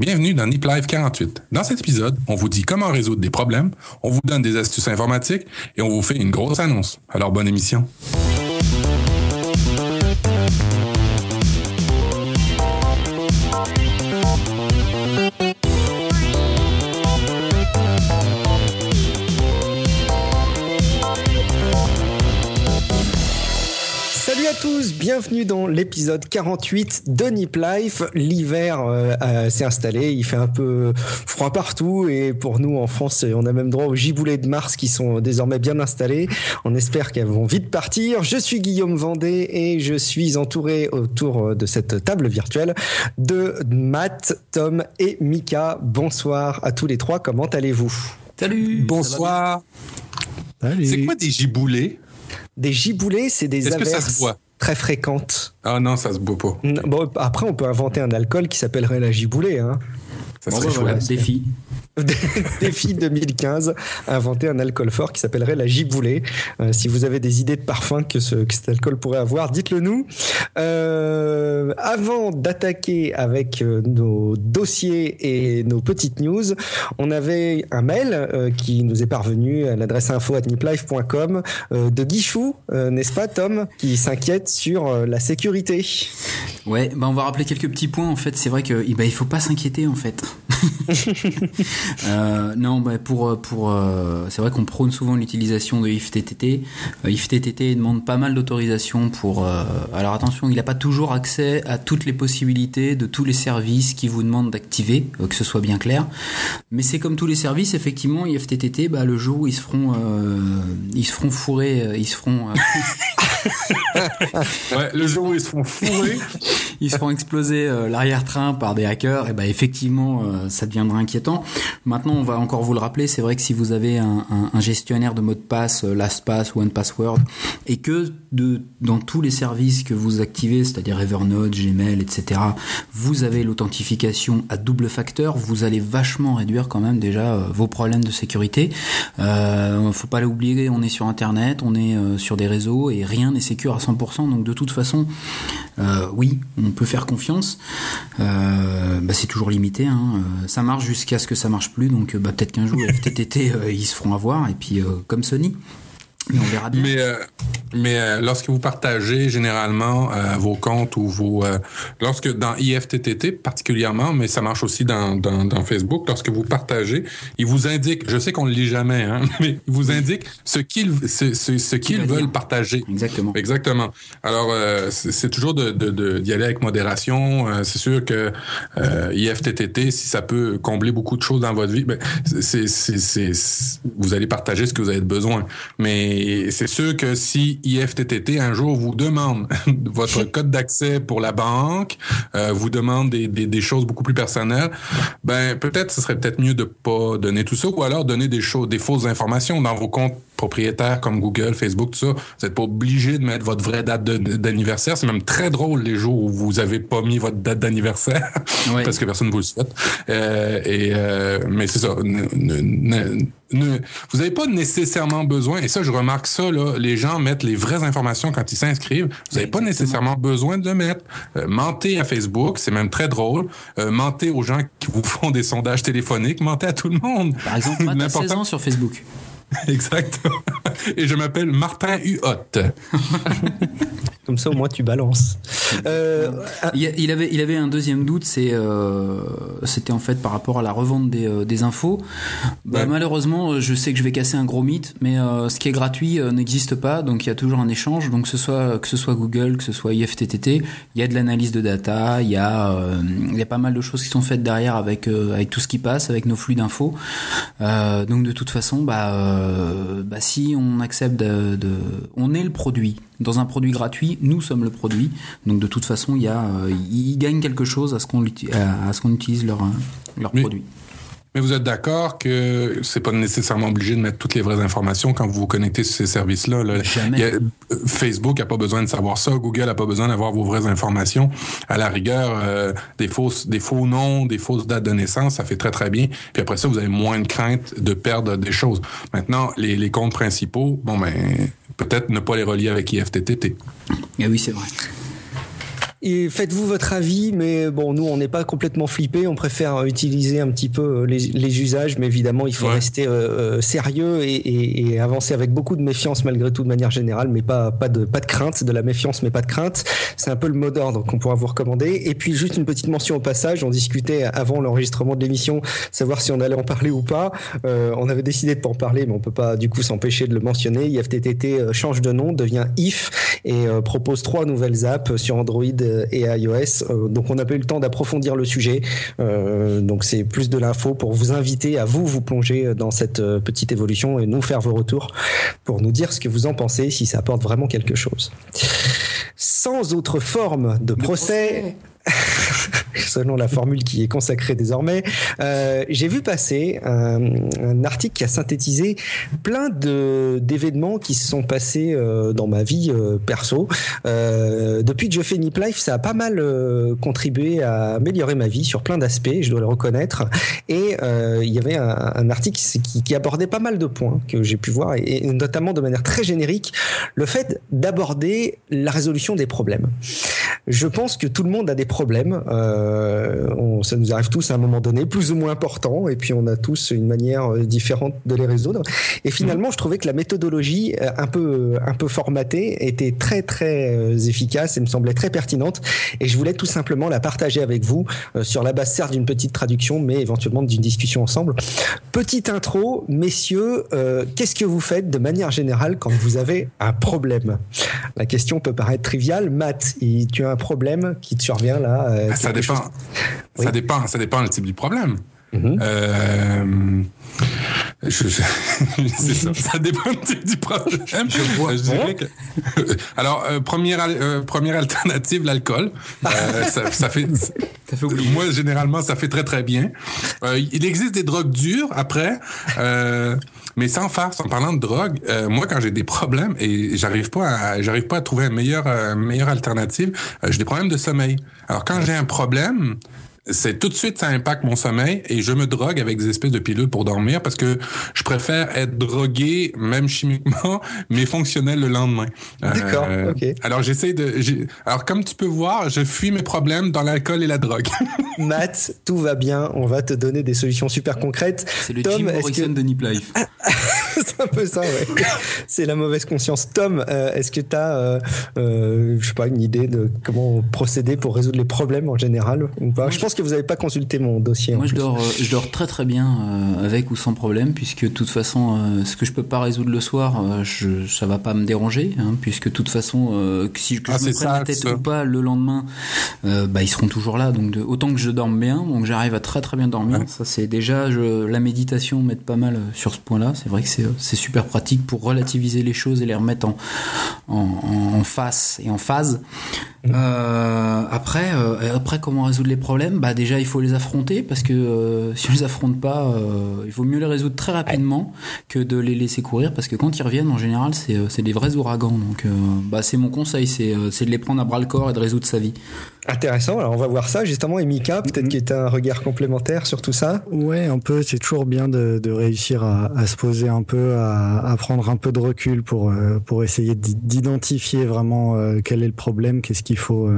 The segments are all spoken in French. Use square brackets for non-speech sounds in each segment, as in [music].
Bienvenue dans Nip Live 48. Dans cet épisode, on vous dit comment résoudre des problèmes, on vous donne des astuces informatiques et on vous fait une grosse annonce. Alors bonne émission. Tous, bienvenue dans l'épisode 48 de Nip Life. L'hiver euh, euh, s'est installé, il fait un peu froid partout et pour nous en France, on a même droit aux giboulées de mars qui sont désormais bien installés. On espère qu'elles vont vite partir. Je suis Guillaume Vendée et je suis entouré autour de cette table virtuelle de Matt, Tom et Mika. Bonsoir à tous les trois, comment allez-vous? Salut Bonsoir. C'est quoi des giboulées? Des giboulées, c'est des Est-ce que ça averses se très fréquentes. Ah non, ça se boit pas. Bon, après, on peut inventer un alcool qui s'appellerait la giboulée. Hein. Ça Bon, serait bah, voilà, défi. [laughs] Défi 2015, inventer un alcool fort qui s'appellerait la giboulée. Euh, si vous avez des idées de parfum que, ce, que cet alcool pourrait avoir, dites-le nous. Euh, avant d'attaquer avec euh, nos dossiers et nos petites news, on avait un mail euh, qui nous est parvenu à l'adresse info@niplife.com euh, de Guichou, euh, n'est-ce pas Tom, qui s'inquiète sur euh, la sécurité? Ouais, bah on va rappeler quelques petits points en fait. C'est vrai que eh ben, il faut pas s'inquiéter en fait. [laughs] Euh, non, bah, pour pour euh, c'est vrai qu'on prône souvent l'utilisation de IFTTT. Euh, IFTTT demande pas mal d'autorisation pour. euh, alors attention, il n'a pas toujours accès à toutes les possibilités de tous les services qui vous demandent d'activer, euh, que ce soit bien clair. Mais c'est comme tous les services, effectivement, IFTTT, bah, le jour où ils se feront euh, ils se feront fourrer, euh, ils se feront euh, [laughs] Ouais, le jour où ils se font fourrer, [laughs] ils se font exploser euh, l'arrière-train par des hackers, et ben effectivement, euh, ça deviendra inquiétant. Maintenant, on va encore vous le rappeler, c'est vrai que si vous avez un, gestionnaire de mot de passe, euh, LastPass ou OnePassword, et que dans tous les services que vous activez, c'est-à-dire Evernote, Gmail, etc., vous avez l'authentification à double facteur, vous allez vachement réduire quand même déjà euh, vos problèmes de sécurité. Euh, faut pas l'oublier, on est sur Internet, on est sur des réseaux, et rien n'est sécure à 100%, donc de toute façon, oui, on peut faire confiance. Bah, c'est toujours limité. Hein. Euh, Ça marche jusqu'à ce que ça marche plus. Donc euh, bah, peut-être qu'un jour FTTT euh, ils se feront avoir. Et puis comme Sony. Mais on verra bien. mais euh, mais euh, lorsque vous partagez généralement euh, vos comptes ou vos lorsque dans IFTTT particulièrement, mais ça marche aussi dans, dans, dans Facebook, lorsque vous partagez, il vous indique, je sais qu'on le lit jamais, hein, [laughs] mais il vous indique ce qu'ils ce, ce, ce qu'ils veulent partager. Exactement. Exactement. Alors, c'est toujours de, de, de- d'y aller avec modération. C'est sûr que IFTTT, si ça peut combler beaucoup de choses dans votre vie, ben, c'est- vous allez partager ce que vous avez besoin. Mais c'est sûr que si IFTTT un jour vous demande [laughs] votre [laughs] code d'accès pour la banque, euh, vous demande des, des, des choses beaucoup plus personnelles, ben peut-être ce serait peut-être mieux de pas donner tout ça, ou alors donner des choses, des fausses informations dans vos comptes propriétaires comme Google, Facebook, tout ça. Vous n'êtes pas obligé de mettre votre vraie date d'anniversaire. C'est même très drôle les jours où vous avez pas mis votre date d'anniversaire [laughs] Ouais. parce que personne ne vous le souhaite. Euh, et euh, mais c'est ça. Ne- ne- ne- ne- vous n'avez pas nécessairement besoin. Et ça, je remarque ça là. Les gens mettent les vraies informations quand ils s'inscrivent. Vous n'avez pas nécessairement besoin de le mettre. Euh, mentez à Facebook, c'est même très drôle. Euh, mentez aux gens qui vous font des sondages téléphoniques. Mentez à tout le monde. Par exemple, [laughs] N'importe 16 ans sur Facebook. [laughs] Exactement. Et je m'appelle Martin Huot. [laughs] Comme ça, au moins, tu balances. Euh, Il, avait, il avait un deuxième doute, c'est, euh, c'était en fait par rapport à la revente des, euh, des infos. Bah, Ouais. Malheureusement, je sais que je vais casser un gros mythe, mais euh, ce qui est gratuit euh, n'existe pas, donc il y a toujours un échange. Donc que ce soit que ce soit Google, que ce soit IFTTT, il y a de l'analyse de data, il y a euh, il y a pas mal de choses qui sont faites derrière avec euh, avec tout ce qui passe, avec nos flux d'infos. Euh, donc de toute façon, bah, euh, bah si on accepte de, de, on est le produit. Dans un produit gratuit, nous sommes le produit. Donc de toute façon, il y a, euh, ils gagnent quelque chose à ce qu'on l'uti- à à ce qu'on utilise leur euh, leur Mais- produit. Mais vous êtes d'accord que c'est pas nécessairement obligé de mettre toutes les vraies informations quand vous vous connectez sur ces services-là. là? Jamais. Il y a- euh, Facebook a pas besoin de savoir ça, Google a pas besoin d'avoir vos vraies informations. À la rigueur, euh, des fausses, des faux noms, des fausses dates de naissance, ça fait très très bien. Puis après ça, vous avez moins de crainte de perdre des choses. Maintenant, les, les comptes principaux, bon ben peut-être ne pas les relier avec IFTTT. Et oui, c'est vrai. Et faites-vous votre avis, mais bon, nous, on n'est pas complètement flippés. On préfère utiliser un petit peu les, les usages, mais évidemment, il faut rester euh, sérieux et, et, et, avancer avec beaucoup de méfiance malgré tout de manière générale, mais pas, pas, de, pas de crainte, de la méfiance, mais pas de crainte. C'est un peu le mot d'ordre qu'on pourra vous recommander. Et puis, juste une petite mention au passage, on discutait avant l'enregistrement de l'émission, savoir si on allait en parler ou pas. Euh, on avait décidé de pas en parler, mais on peut pas du coup s'empêcher de le mentionner. IFTTT euh, change de nom, devient IF et euh, propose trois nouvelles apps sur Android et iOS. Euh, donc on n'a pas eu le temps d'approfondir le sujet. Euh, donc c'est plus de l'info pour vous inviter à vous vous plonger dans cette petite évolution et nous faire vos retours pour nous dire ce que vous en pensez, si ça apporte vraiment quelque chose. Sans autre forme de, procès, [laughs] selon la formule qui est consacrée désormais, euh, j'ai vu passer un, article qui a synthétisé plein d'événements qui se sont passés euh, dans ma vie euh, perso. Depuis que je fais Nip Life, ça a pas mal contribué à améliorer ma vie sur plein d'aspects, je dois le reconnaître. Et il y avait un, article qui, qui, abordait pas mal de points que j'ai pu voir, et, et, notamment de manière très générique, le fait d'aborder la résolution des problèmes. Je pense que tout le monde a des problèmes. Euh, ça nous arrive tous à un moment donné, plus ou moins important, et puis on a tous une manière euh, différente de les résoudre. Et finalement, je trouvais que la méthodologie euh, un peu un peu formatée était très très efficace et me semblait très pertinente. Et je voulais tout simplement la partager avec vous sur la base certes d'une petite traduction, mais éventuellement d'une discussion ensemble. Petite intro, messieurs, qu'est-ce que vous faites de manière générale quand vous avez un problème? La question peut paraître triviale. Matt, tu as un problème qui te survient là euh, Ça dépend. Chose... Oui. Ça dépend. Ça dépend le type du problème. Mm -hmm. euh, je, je, [laughs] ça, ça, dépend du problème. Je vois. Je dirais que, alors, euh, première, euh, première alternative, l'alcool. Euh, ça, ça, fait. Ça fait moi, généralement, ça fait très, très bien. Euh, il existe des drogues dures après. mais sans farce, en parlant de drogue, moi, quand j'ai des problèmes et j'arrive pas à, j'arrive pas à trouver une meilleure, meilleure alternative, j'ai des problèmes de sommeil. Alors, quand j'ai un problème, c'est tout de suite ça impacte mon sommeil et je me drogue avec des espèces de pilules pour dormir parce que je préfère être drogué même chimiquement [laughs] mais fonctionnel le lendemain. D'accord. Euh, ok. Alors j'essaie de alors comme tu peux voir, je fuis mes problèmes dans l'alcool et la drogue. [laughs] Matt, tout va bien, on va te donner des solutions super concrètes. C'est le Tom, Jim Morrison que... de Nip Life. [laughs] [laughs] c'est un peu ça ouais. [laughs] C'est la mauvaise conscience. Tom, euh, est-ce que tu as euh, euh, je sais pas une idée de comment procéder pour résoudre les problèmes en général ou pas? Je pense que vous n'avez pas consulté mon dossier. Moi, je dors, euh, je dors très très bien euh, avec ou sans problème, puisque de toute façon, euh, ce que je peux pas résoudre le soir, euh, je, ça va pas me déranger, hein, puisque de toute façon, euh, si que ah, je me prenne ça, la tête ça. ou pas le lendemain, bah, ils seront toujours là. Donc, de, autant que je dorme bien, donc j'arrive à très très bien dormir. Ouais. Ça, c'est déjà je, la méditation m'aide pas mal sur ce point-là. C'est vrai que c'est super pratique pour relativiser les choses et les remettre en, en, en face et en phase. Mmh. après, après, comment résoudre les problèmes? Bah déjà il faut les affronter parce que euh, si on les affronte pas, euh, il vaut mieux les résoudre très rapidement que de les laisser courir parce que quand ils reviennent en général c'est euh, des vrais ouragans. Donc bah, c'est mon conseil, c'est de les prendre à bras le corps et de résoudre sa vie. Intéressant, alors on va voir ça justement. Et Mika, peut-être mm -hmm. que tu as un regard complémentaire sur tout ça Ouais, un peu. C'est toujours bien de, de réussir à, à, se poser un peu, à, à, prendre un peu de recul pour, pour essayer d'identifier vraiment quel est le problème, qu'est-ce qu'il faut,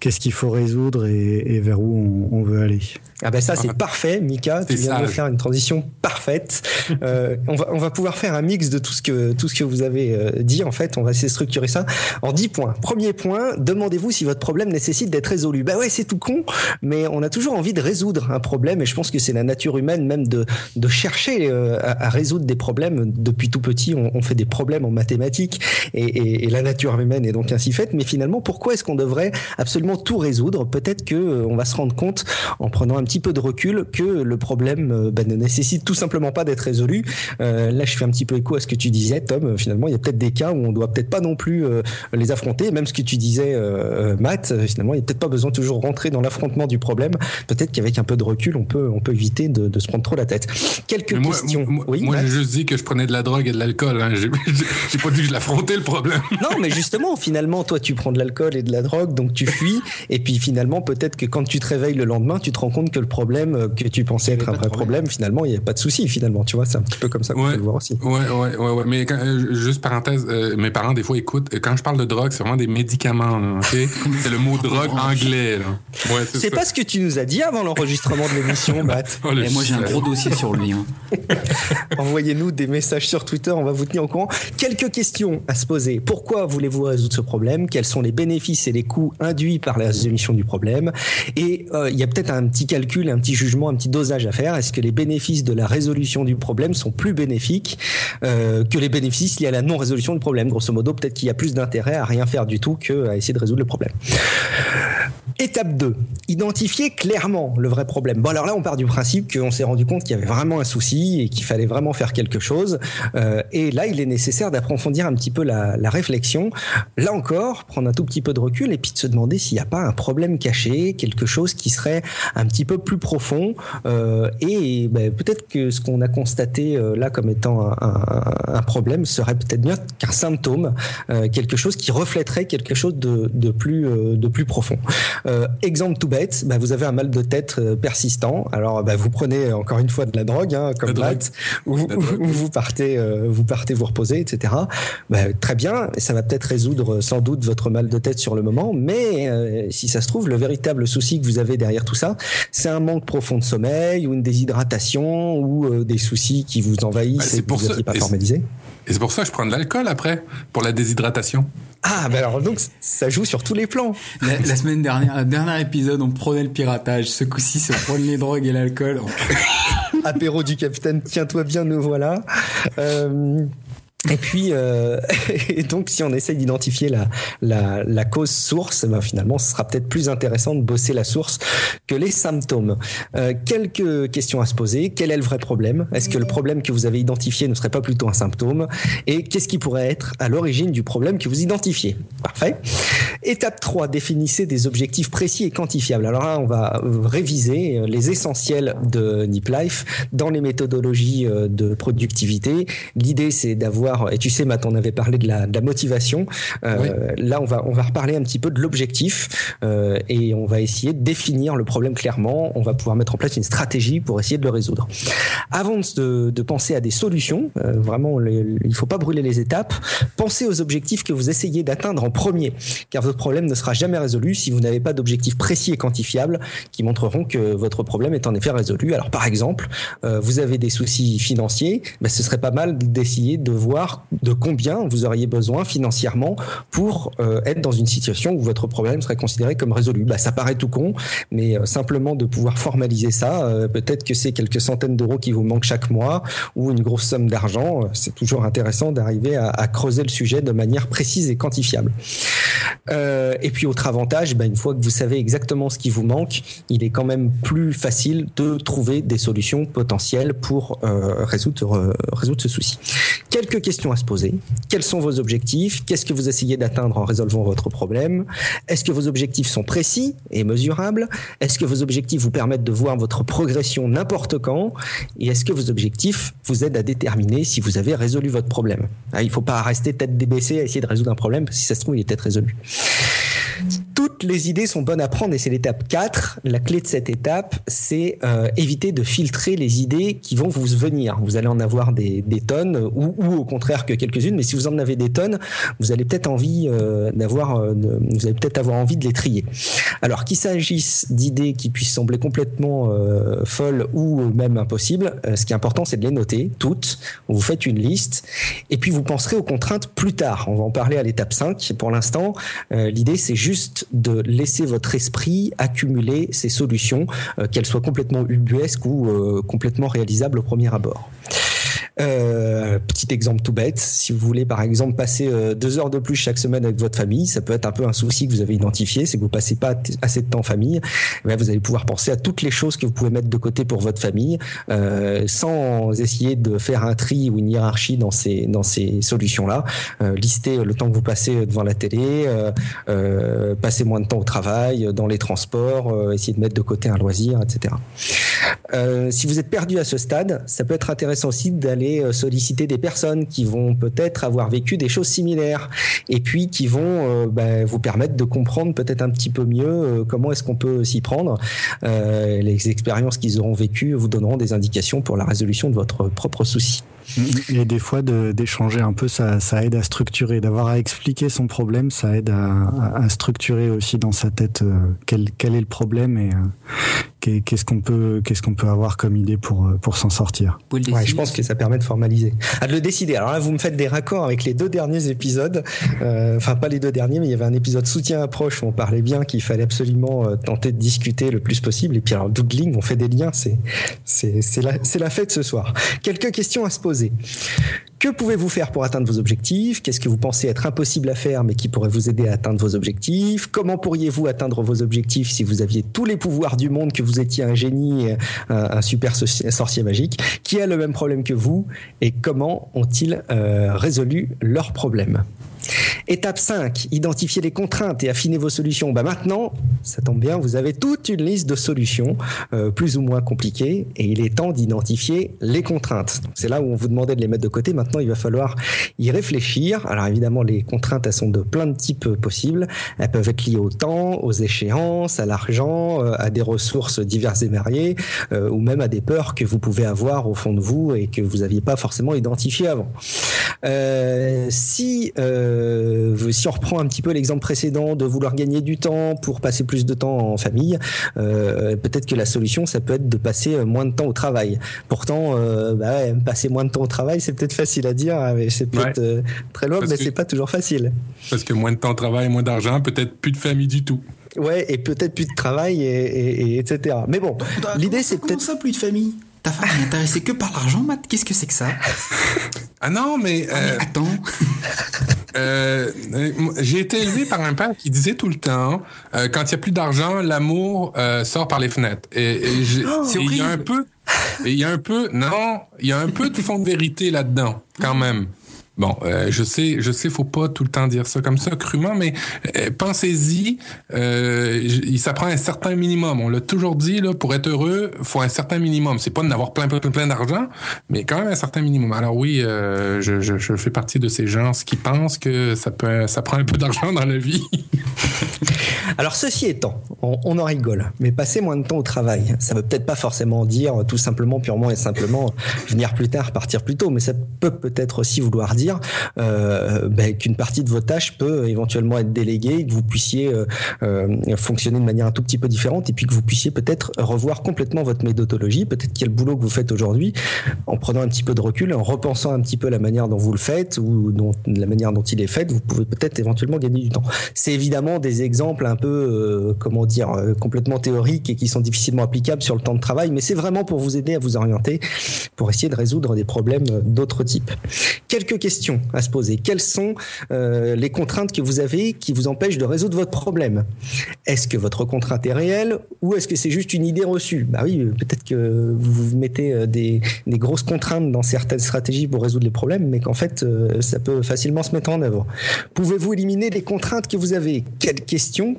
qu'est-ce qu'il faut résoudre et, et vers où on, on veut aller. Ah ben ça c'est ah. parfait, Mika. Tu viens ça, de faire une transition parfaite. [laughs] euh, on va on va pouvoir faire un mix de tout ce que tout ce que vous avez euh, dit. En fait, on va essayer de structurer ça en 10 points. Premier point, demandez-vous si votre problème nécessite d'être résolu. Bah ouais, c'est tout con, mais on a toujours envie de résoudre un problème et je pense que c'est la nature humaine même de de chercher euh, à, résoudre des problèmes. Depuis tout petit, on, fait des problèmes en mathématiques et, la nature humaine est donc ainsi faite. Mais finalement, pourquoi est-ce qu'on devrait absolument tout résoudre? Peut-être que euh, on va se rendre compte en prenant un petit peu de recul que le problème ben, ne nécessite tout simplement pas d'être résolu. Euh, là, je fais un petit peu écho à ce que tu disais, Tom. Finalement, il y a peut-être des cas où on doit peut-être pas non plus euh, les affronter. Même ce que tu disais, euh, Matt, finalement, peut-être pas besoin de toujours rentrer dans l'affrontement du problème. Peut-être qu'avec un peu de recul, on peut, on peut éviter de, de se prendre trop la tête. Quelques moi, questions. Moi, oui, moi j'ai juste dit que je prenais de la drogue et de l'alcool. Hein. [laughs] J'ai pas dit que je l'affrontais le problème. non, mais justement, finalement, toi, tu prends de l'alcool et de la drogue, donc tu fuis. et puis finalement, peut-être que quand tu te réveilles le lendemain, tu te rends compte que le problème que tu pensais être un vrai problème. finalement, il n'y a pas de souci, finalement. Tu vois, c'est un petit peu comme ça qu'on ouais, peut le voir aussi. Ouais, ouais, ouais, ouais. Mais quand, euh, juste parenthèse, euh, mes parents, des fois, écoutent, quand je parle de drogue, c'est vraiment des médicaments, OK? [laughs] c'est le mot drogue anglais, là. Ouais, c'est pas ce que tu nous as dit avant l'enregistrement de l'émission, [laughs] Matt. Oh, Et moi, j'ai un gros dossier sur le lien. [laughs] Envoyez-nous des messages sur Twitter, on va vous tenir au courant. Quelques questions à se poser. Pourquoi voulez-vous résoudre ce problème? Quels sont les bénéfices et les coûts induits par la résolution du problème? Et euh, il y a peut-être un petit calcul, un petit jugement, un petit dosage à faire. Est-ce que les bénéfices de la résolution du problème sont plus bénéfiques euh, que les bénéfices liés à la non-résolution du problème? Grosso modo, peut-être qu'il y a plus d'intérêt à rien faire du tout qu'à essayer de résoudre le problème. Étape 2, identifier clairement le vrai problème. Bon alors là on part du principe qu'on s'est rendu compte qu'il y avait vraiment un souci et qu'il fallait vraiment faire quelque chose. Euh, et là il est nécessaire d'approfondir un petit peu la, réflexion. Là encore, prendre un tout petit peu de recul et puis de se demander s'il n'y a pas un problème caché, quelque chose qui serait un petit peu plus profond. Euh, et ben, peut-être que ce qu'on a constaté euh, là comme étant un, problème serait peut-être bien qu'un symptôme, quelque chose qui reflèterait quelque chose de plus profond. Euh, exemple tout bête, bah, vous avez un mal de tête euh, persistant. Alors bah, vous prenez encore une fois de la drogue, hein, comme Matt, ou, [laughs] vous partez, euh, vous partez vous reposer, etc. Bah, très bien, ça va peut-être résoudre sans doute votre mal de tête sur le moment, mais euh, si ça se trouve, le véritable souci que vous avez derrière tout ça, c'est un manque profond de sommeil ou une déshydratation ou des soucis qui vous envahissent et que vous n'êtes pas formalisé. Et c'est pour ça que je prends de l'alcool après, pour la déshydratation. Ah, ben alors donc ça joue sur tous les plans. La, la semaine dernière, le dernier épisode, on prenait le piratage. Ce coup-ci, c'est prendre les drogues et l'alcool. [laughs] Apéro du capitaine, tiens-toi bien, nous voilà. Euh, et puis, euh, [laughs] et donc, si on essaye d'identifier la, la, la, cause source, ben finalement, ce sera peut-être plus intéressant de bosser la source que les symptômes. Euh, quelques questions à se poser. Quel est le vrai problème? Est-ce que le problème que vous avez identifié ne serait pas plutôt un symptôme? Et qu'est-ce qui pourrait être à l'origine du problème que vous identifiez? Parfait. Étape 3, définissez des objectifs précis et quantifiables. Alors là, on va réviser les essentiels de Nip Life dans les méthodologies euh, de productivité. L'idée, c'est d'avoir et tu sais, Matt, on avait parlé de la, de la motivation. Euh, oui. Là, on va, on va reparler un petit peu de l'objectif euh, et on va essayer de définir le problème clairement. On va pouvoir mettre en place une stratégie pour essayer de le résoudre. Avant de, de penser à des solutions, euh, vraiment, les, il faut pas brûler les étapes. Pensez aux objectifs que vous essayez d'atteindre en premier, car votre problème ne sera jamais résolu si vous n'avez pas d'objectifs précis et quantifiables qui montreront que votre problème est en effet résolu. Alors, par exemple, vous avez des soucis financiers, ben, ce serait pas mal d'essayer de voir de combien vous auriez besoin financièrement pour euh, être dans une situation où votre problème serait considéré comme résolu. Bah, ça paraît tout con, mais euh, simplement de pouvoir formaliser ça, euh, peut-être que c'est quelques centaines d'euros qui vous manquent chaque mois ou une grosse somme d'argent. C'est toujours intéressant d'arriver à, creuser le sujet de manière précise et quantifiable. et puis autre avantage, bah, une fois que vous savez exactement ce qui vous manque, il est quand même plus facile de trouver des solutions potentielles pour résoudre, résoudre ce souci. Quelques questions questions à se poser. Quels sont vos objectifs? Qu'est-ce que vous essayez d'atteindre en résolvant votre problème? Est-ce que vos objectifs sont précis et mesurables? Est-ce que vos objectifs vous permettent de voir votre progression n'importe quand? Et est-ce que vos objectifs vous aident à déterminer si vous avez résolu votre problème? Il ne faut pas rester tête débaissée à essayer de résoudre un problème, parce que si ça se trouve, il est peut-être résolu. Toutes les idées sont bonnes à prendre et c'est l'étape 4. La clé de cette étape, c'est euh, éviter de filtrer les idées qui vont vous venir. Vous allez en avoir des, tonnes ou, au contraire que quelques-unes, mais si vous en avez des tonnes, vous allez peut-être envie euh, d'avoir, euh, vous allez peut-être avoir envie de les trier. Alors qu'il s'agisse d'idées qui puissent sembler complètement folles ou même impossibles, ce qui est important, c'est de les noter toutes. Vous faites une liste et puis vous penserez aux contraintes plus tard. On va en parler à l'étape 5. Pour l'instant, l'idée c'est juste de laisser votre esprit accumuler ces solutions, euh, qu'elles soient complètement ubuesques ou euh, complètement réalisables au premier abord. Euh, petit exemple tout bête, si vous voulez par exemple passer euh, deux heures de plus chaque semaine avec votre famille, ça peut être un peu un souci que vous avez identifié, c'est que vous passez pas assez de temps en famille. Ben, vous allez pouvoir penser à toutes les choses que vous pouvez mettre de côté pour votre famille, euh, sans essayer de faire un tri ou une hiérarchie dans ces dans ces solutions là. Euh, lister le temps que vous passez devant la télé, euh, passer moins de temps au travail, dans les transports, essayer de mettre de côté un loisir, etc. si vous êtes perdu à ce stade, ça peut être intéressant aussi d'aller solliciter des personnes qui vont peut-être avoir vécu des choses similaires et puis qui vont euh, bah, vous permettre de comprendre peut-être un petit peu mieux euh, comment est-ce qu'on peut s'y prendre. Euh, les expériences qu'ils auront vécues vous donneront des indications pour la résolution de votre propre souci. Et des fois, d'échanger un peu, ça, ça, aide à structurer. D'avoir à expliquer son problème, ça aide à, à, structurer aussi dans sa tête euh, quel, quel, est le problème et euh, qu'est-ce qu'on peut, qu'est-ce qu'on peut avoir comme idée pour, euh, pour s'en sortir. Ouais, je pense que ça permet de formaliser. À de le décider. Alors là, vous me faites des raccords avec les deux derniers épisodes. Enfin, pas les deux derniers, mais il y avait un épisode soutien approche où on parlait bien qu'il fallait absolument tenter de discuter le plus possible. Et puis, alors, doodling, on fait des liens. C'est, c'est, la, c'est la fête ce soir. Quelques questions à se poser. Que pouvez-vous faire pour atteindre vos objectifs? Qu'est-ce que vous pensez être impossible à faire mais qui pourrait vous aider à atteindre vos objectifs? Comment pourriez-vous atteindre vos objectifs si vous aviez tous les pouvoirs du monde, que vous étiez un génie, un, super sorcier magique? Qui a le même problème que vous et comment ont-ils euh, résolu leurs problèmes? Étape 5, identifier les contraintes et affiner vos solutions. Bah maintenant, ça tombe bien, vous avez toute une liste de solutions euh, plus ou moins compliquées et il est temps d'identifier les contraintes. C'est là où on vous demandait de les mettre de côté. Maintenant, il va falloir y réfléchir. Alors évidemment, les contraintes, elles sont de plein de types possibles. Elles peuvent être liées au temps, aux échéances, à l'argent, euh, à des ressources diverses et variées, euh, ou même à des peurs que vous pouvez avoir au fond de vous et que vous n'aviez pas forcément identifiées avant. si euh, si on reprend un petit peu l'exemple précédent de vouloir gagner du temps pour passer plus de temps en famille, euh, peut-être que la solution, ça peut être de passer moins de temps au travail. Pourtant, euh, bah passer moins de temps au travail, c'est peut-être facile à dire, hein, mais c'est peut-être très loin, mais c'est pas toujours facile. Parce que moins de temps au travail, moins d'argent, peut-être plus de famille du tout. Ouais, et peut-être plus de travail, et, etc. Mais bon, l'idée c'est peut-être ça, plus de famille. Ta femme est intéressée que par l'argent, Matt Qu'est-ce que c'est que ça? Ah non, mais... Euh, attends. [laughs] euh, J'ai été élevé par un père qui disait tout le temps, euh, quand il n'y a plus d'argent, l'amour euh, sort par les fenêtres. Et, et, oh, il y a un peu... Il y a un peu... Non, il y a un peu de fond de vérité là-dedans, quand même. Bon, euh, je sais, je sais, faut pas tout le temps dire ça comme ça crûment, mais euh, pensez-y. Euh, il s'apprend un certain minimum. On l'a toujours dit là, pour être heureux, faut un certain minimum. C'est pas d'avoir plein, plein, plein d'argent, mais quand même un certain minimum. Alors oui, euh, je, je, je, fais partie de ces gens qui pensent que ça peut, ça prend un peu d'argent dans la vie. [laughs] [laughs] Alors ceci étant, on, en rigole, mais passer moins de temps au travail, ça veut peut-être pas forcément dire tout simplement, purement et simplement venir plus tard, partir plus tôt, mais ça peut peut-être aussi vouloir dire euh, ben, qu'une partie de vos tâches peut éventuellement être déléguée, que vous puissiez euh, euh, fonctionner de manière un tout petit peu différente et puis que vous puissiez peut-être revoir complètement votre méthodologie. Peut-être le boulot que vous faites aujourd'hui en prenant un petit peu de recul, en repensant un petit peu la manière dont vous le faites ou la manière dont il est fait, vous pouvez peut-être éventuellement gagner du temps. C'est des exemples un peu, comment dire, complètement théoriques et qui sont difficilement applicables sur le temps de travail, mais c'est vraiment pour vous aider à vous orienter, pour essayer de résoudre des problèmes d'autres types. Quelques questions à se poser. Quelles sont euh, les contraintes que vous avez qui vous empêchent de résoudre votre problème? Est-ce que votre contrainte est réelle ou est-ce que c'est juste une idée reçue? Bah oui, peut-être que vous mettez euh, des, grosses contraintes dans certaines stratégies pour résoudre les problèmes, mais qu'en fait, euh, ça peut facilement se mettre en œuvre. Pouvez-vous éliminer les contraintes que vous avez? Quelles questions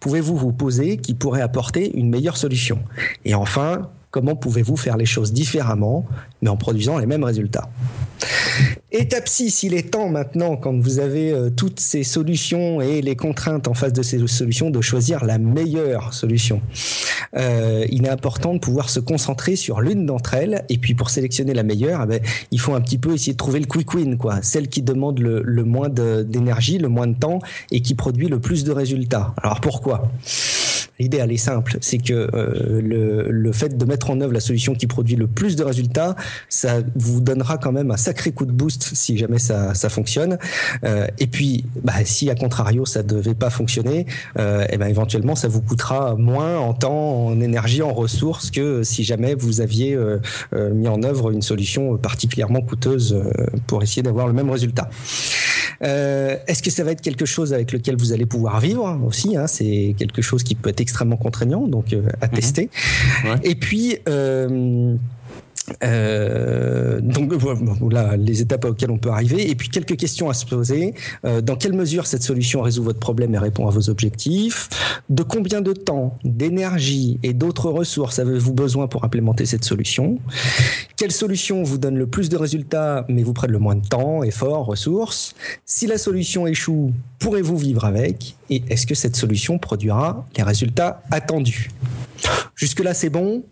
pouvez-vous vous poser qui pourraient apporter une meilleure solution? Et enfin, comment pouvez-vous faire les choses différemment, mais en produisant les mêmes résultats Étape 6, il est temps maintenant, quand vous avez euh, toutes ces solutions et les contraintes en face de ces solutions, de choisir la meilleure solution. Euh, il est important de pouvoir se concentrer sur l'une d'entre elles, et puis pour sélectionner la meilleure, eh ben, il faut un petit peu essayer de trouver le quick win, quoi, celle qui demande le, le moins d'énergie, le moins de temps, et qui produit le plus de résultats. Alors pourquoi? L'idée, elle est simple, c'est que euh, le, le, fait de mettre en œuvre la solution qui produit le plus de résultats, ça vous donnera quand même un sacré coup de boost si jamais ça, ça fonctionne. Euh, et puis, bah, si à contrario ça devait pas fonctionner, euh, et eh ben éventuellement ça vous coûtera moins en temps, en énergie, en ressources que si jamais vous aviez euh, euh, mis en œuvre une solution particulièrement coûteuse pour essayer d'avoir le même résultat. Est-ce que ça va être quelque chose avec lequel vous allez pouvoir vivre aussi hein, C'est quelque chose qui peut être extrêmement contraignant, donc euh, à mhm. tester. Et puis euh, donc voilà les étapes auxquelles on peut arriver. Et puis quelques questions à se poser. Euh, dans quelle mesure cette solution résout votre problème et répond à vos objectifs? De combien de temps, d'énergie et d'autres ressources avez-vous besoin pour implémenter cette solution? Quelle solution vous donne le plus de résultats mais vous prête le moins de temps, efforts, ressources? Si la solution échoue, pourrez-vous vivre avec? Et est-ce que cette solution produira les résultats attendus? Jusque là c'est bon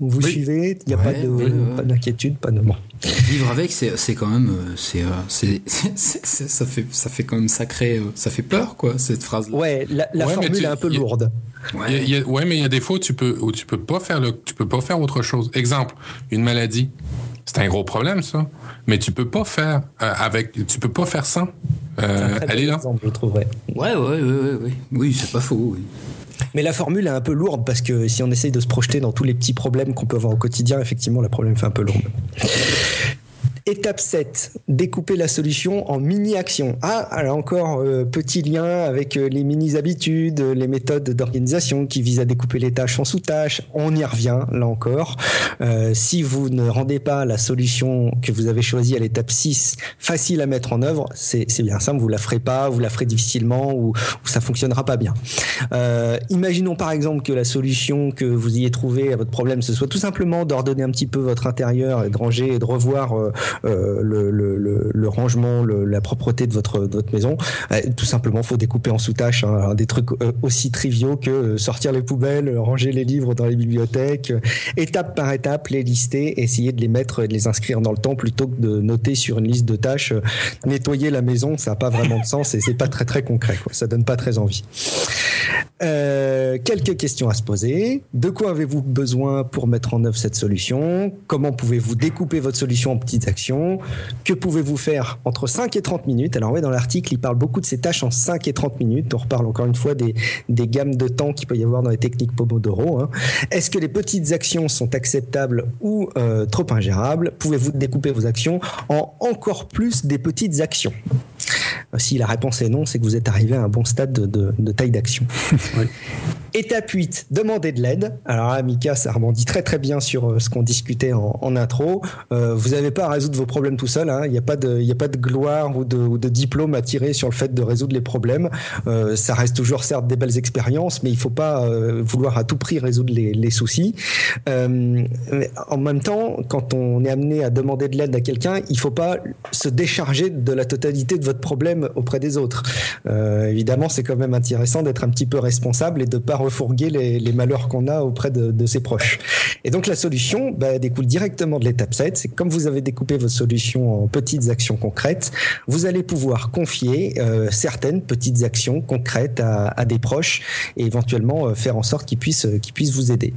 Vous suivez Il n'y a pas d'inquiétude, pas, de. Bon. Vivre avec, c'est quand même, euh, c'est, euh, [laughs] ça fait, ça fait quand même sacré, euh, ça fait peur, quoi, cette phrase. -là. Ouais, la, formule est un peu lourde. Ouais. ouais. mais il y a des fois où tu peux, où tu peux pas faire le, tu peux pas faire autre chose. Exemple, une maladie. C'est un gros problème, ça. Mais tu peux pas faire avec, tu peux pas faire sans. Euh, elle est là. je trouverais. Ouais, ouais, ouais, ouais, ouais. Oui, c'est pas faux. Oui. Mais la formule est un peu lourde parce que si on essaye de se projeter dans tous les petits problèmes qu'on peut avoir au quotidien, effectivement, le problème fait un peu lourd. Étape 7, découper la solution en mini-actions. Ah, alors encore, euh, petit lien avec euh, les mini-habitudes, les méthodes d'organisation qui visent à découper les tâches en sous-tâches. On y revient, là encore. Euh, si vous ne rendez pas la solution que vous avez choisie à l'étape 6 facile à mettre en œuvre, c'est bien simple, vous la ferez pas, vous la ferez difficilement ou, ou ça fonctionnera pas bien. imaginons par exemple que la solution que vous ayez trouvée à votre problème, ce soit tout simplement d'ordonner un petit peu votre intérieur et de ranger et de revoir euh, le, rangement, la propreté de votre, maison. Euh, tout simplement, faut découper en sous-tâches hein, des trucs euh, aussi triviaux que sortir les poubelles, ranger les livres dans les bibliothèques, étape par étape, les lister, essayer de les mettre et de les inscrire dans le temps plutôt que de noter sur une liste de tâches. nettoyer la maison, ça n'a pas vraiment de sens et c'est pas très très concret. Quoi. Ça donne pas très envie. Quelques questions à se poser. De quoi avez-vous besoin pour mettre en œuvre cette solution? Comment pouvez-vous découper votre solution en petites actions? Que pouvez-vous faire entre 5 et 30 minutes? Alors ouais, dans l'article, il parle beaucoup de ces tâches en 5 et 30 minutes. On reparle encore une fois des, gammes de temps qu'il peut y avoir dans les techniques Pomodoro. Hein. Est-ce que les petites actions sont acceptables ou euh, trop ingérables? Pouvez-vous découper vos actions en encore plus des petites actions? Si la réponse est non, c'est que vous êtes arrivé à un bon stade de, taille d'action. [laughs] Étape 8, demander de l'aide. Alors là, Mika, ça rebondit très très bien sur euh, ce qu'on discutait en, intro. Euh, vous n'avez pas à résoudre vos problèmes tout seul. Hein. Il n'y a, pas de, gloire ou de, diplôme à tirer sur le fait de résoudre les problèmes. Euh, ça reste toujours certes des belles expériences, mais il ne faut pas vouloir à tout prix résoudre les, soucis. en même temps, quand on est amené à demander de l'aide à quelqu'un, il ne faut pas se décharger de la totalité de votre problème auprès des autres. évidemment, c'est quand même intéressant d'être un petit peu responsable et de pas refourguer les, malheurs qu'on a auprès de, ses proches. Et donc la solution bah, découle directement de l'étape 7. C'est comme vous avez découpé votre solution en petites actions concrètes, vous allez pouvoir confier euh, certaines petites actions concrètes à, des proches et éventuellement euh, faire en sorte qu'ils puissent, qu'ils puissent vous aider.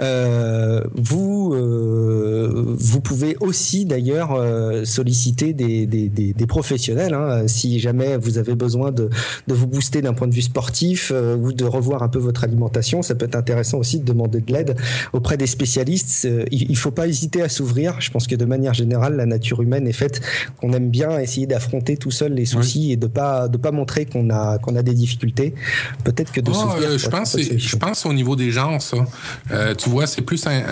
Euh, vous, euh, vous pouvez aussi d'ailleurs euh, solliciter des, professionnels hein, si jamais vous avez besoin de, de vous booster d'un point de vue sportif ou de revoir un peu votre alimentation, ça peut être intéressant aussi de demander de l'aide auprès des spécialistes. Euh, il ne faut pas hésiter à s'ouvrir. Je pense que de manière générale, la nature humaine est faite qu'on aime bien essayer d'affronter tout seul les soucis et de pas de pas montrer qu'on a qu'on a des difficultés. Peut-être que de oh, euh, je pense je pense au niveau des gens ça. Euh, tu vois, c'est plus un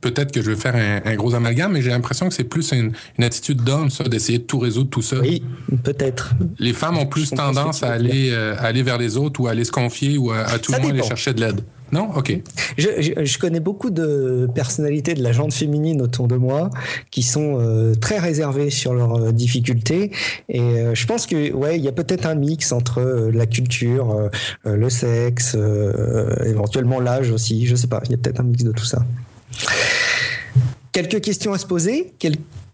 peut-être que je vais faire un, gros amalgame, mais j'ai l'impression que c'est plus une, attitude d'homme ça d'essayer de tout résoudre tout seul. Oui, peut-être. Les femmes ont plus tendance à aller aller vers les autres ou à aller se confier ou à, tout le monde aller chercher de l'aide. Non? Ok. Je, je, connais beaucoup de personnalités de la gente féminine autour de moi qui sont euh, très réservées sur leurs euh, difficultés. Et euh, je pense que ouais, il y a peut-être un mix entre la culture, le sexe, éventuellement l'âge aussi. Je sais pas. Il y a peut-être un mix de tout ça. Quelques questions à se poser.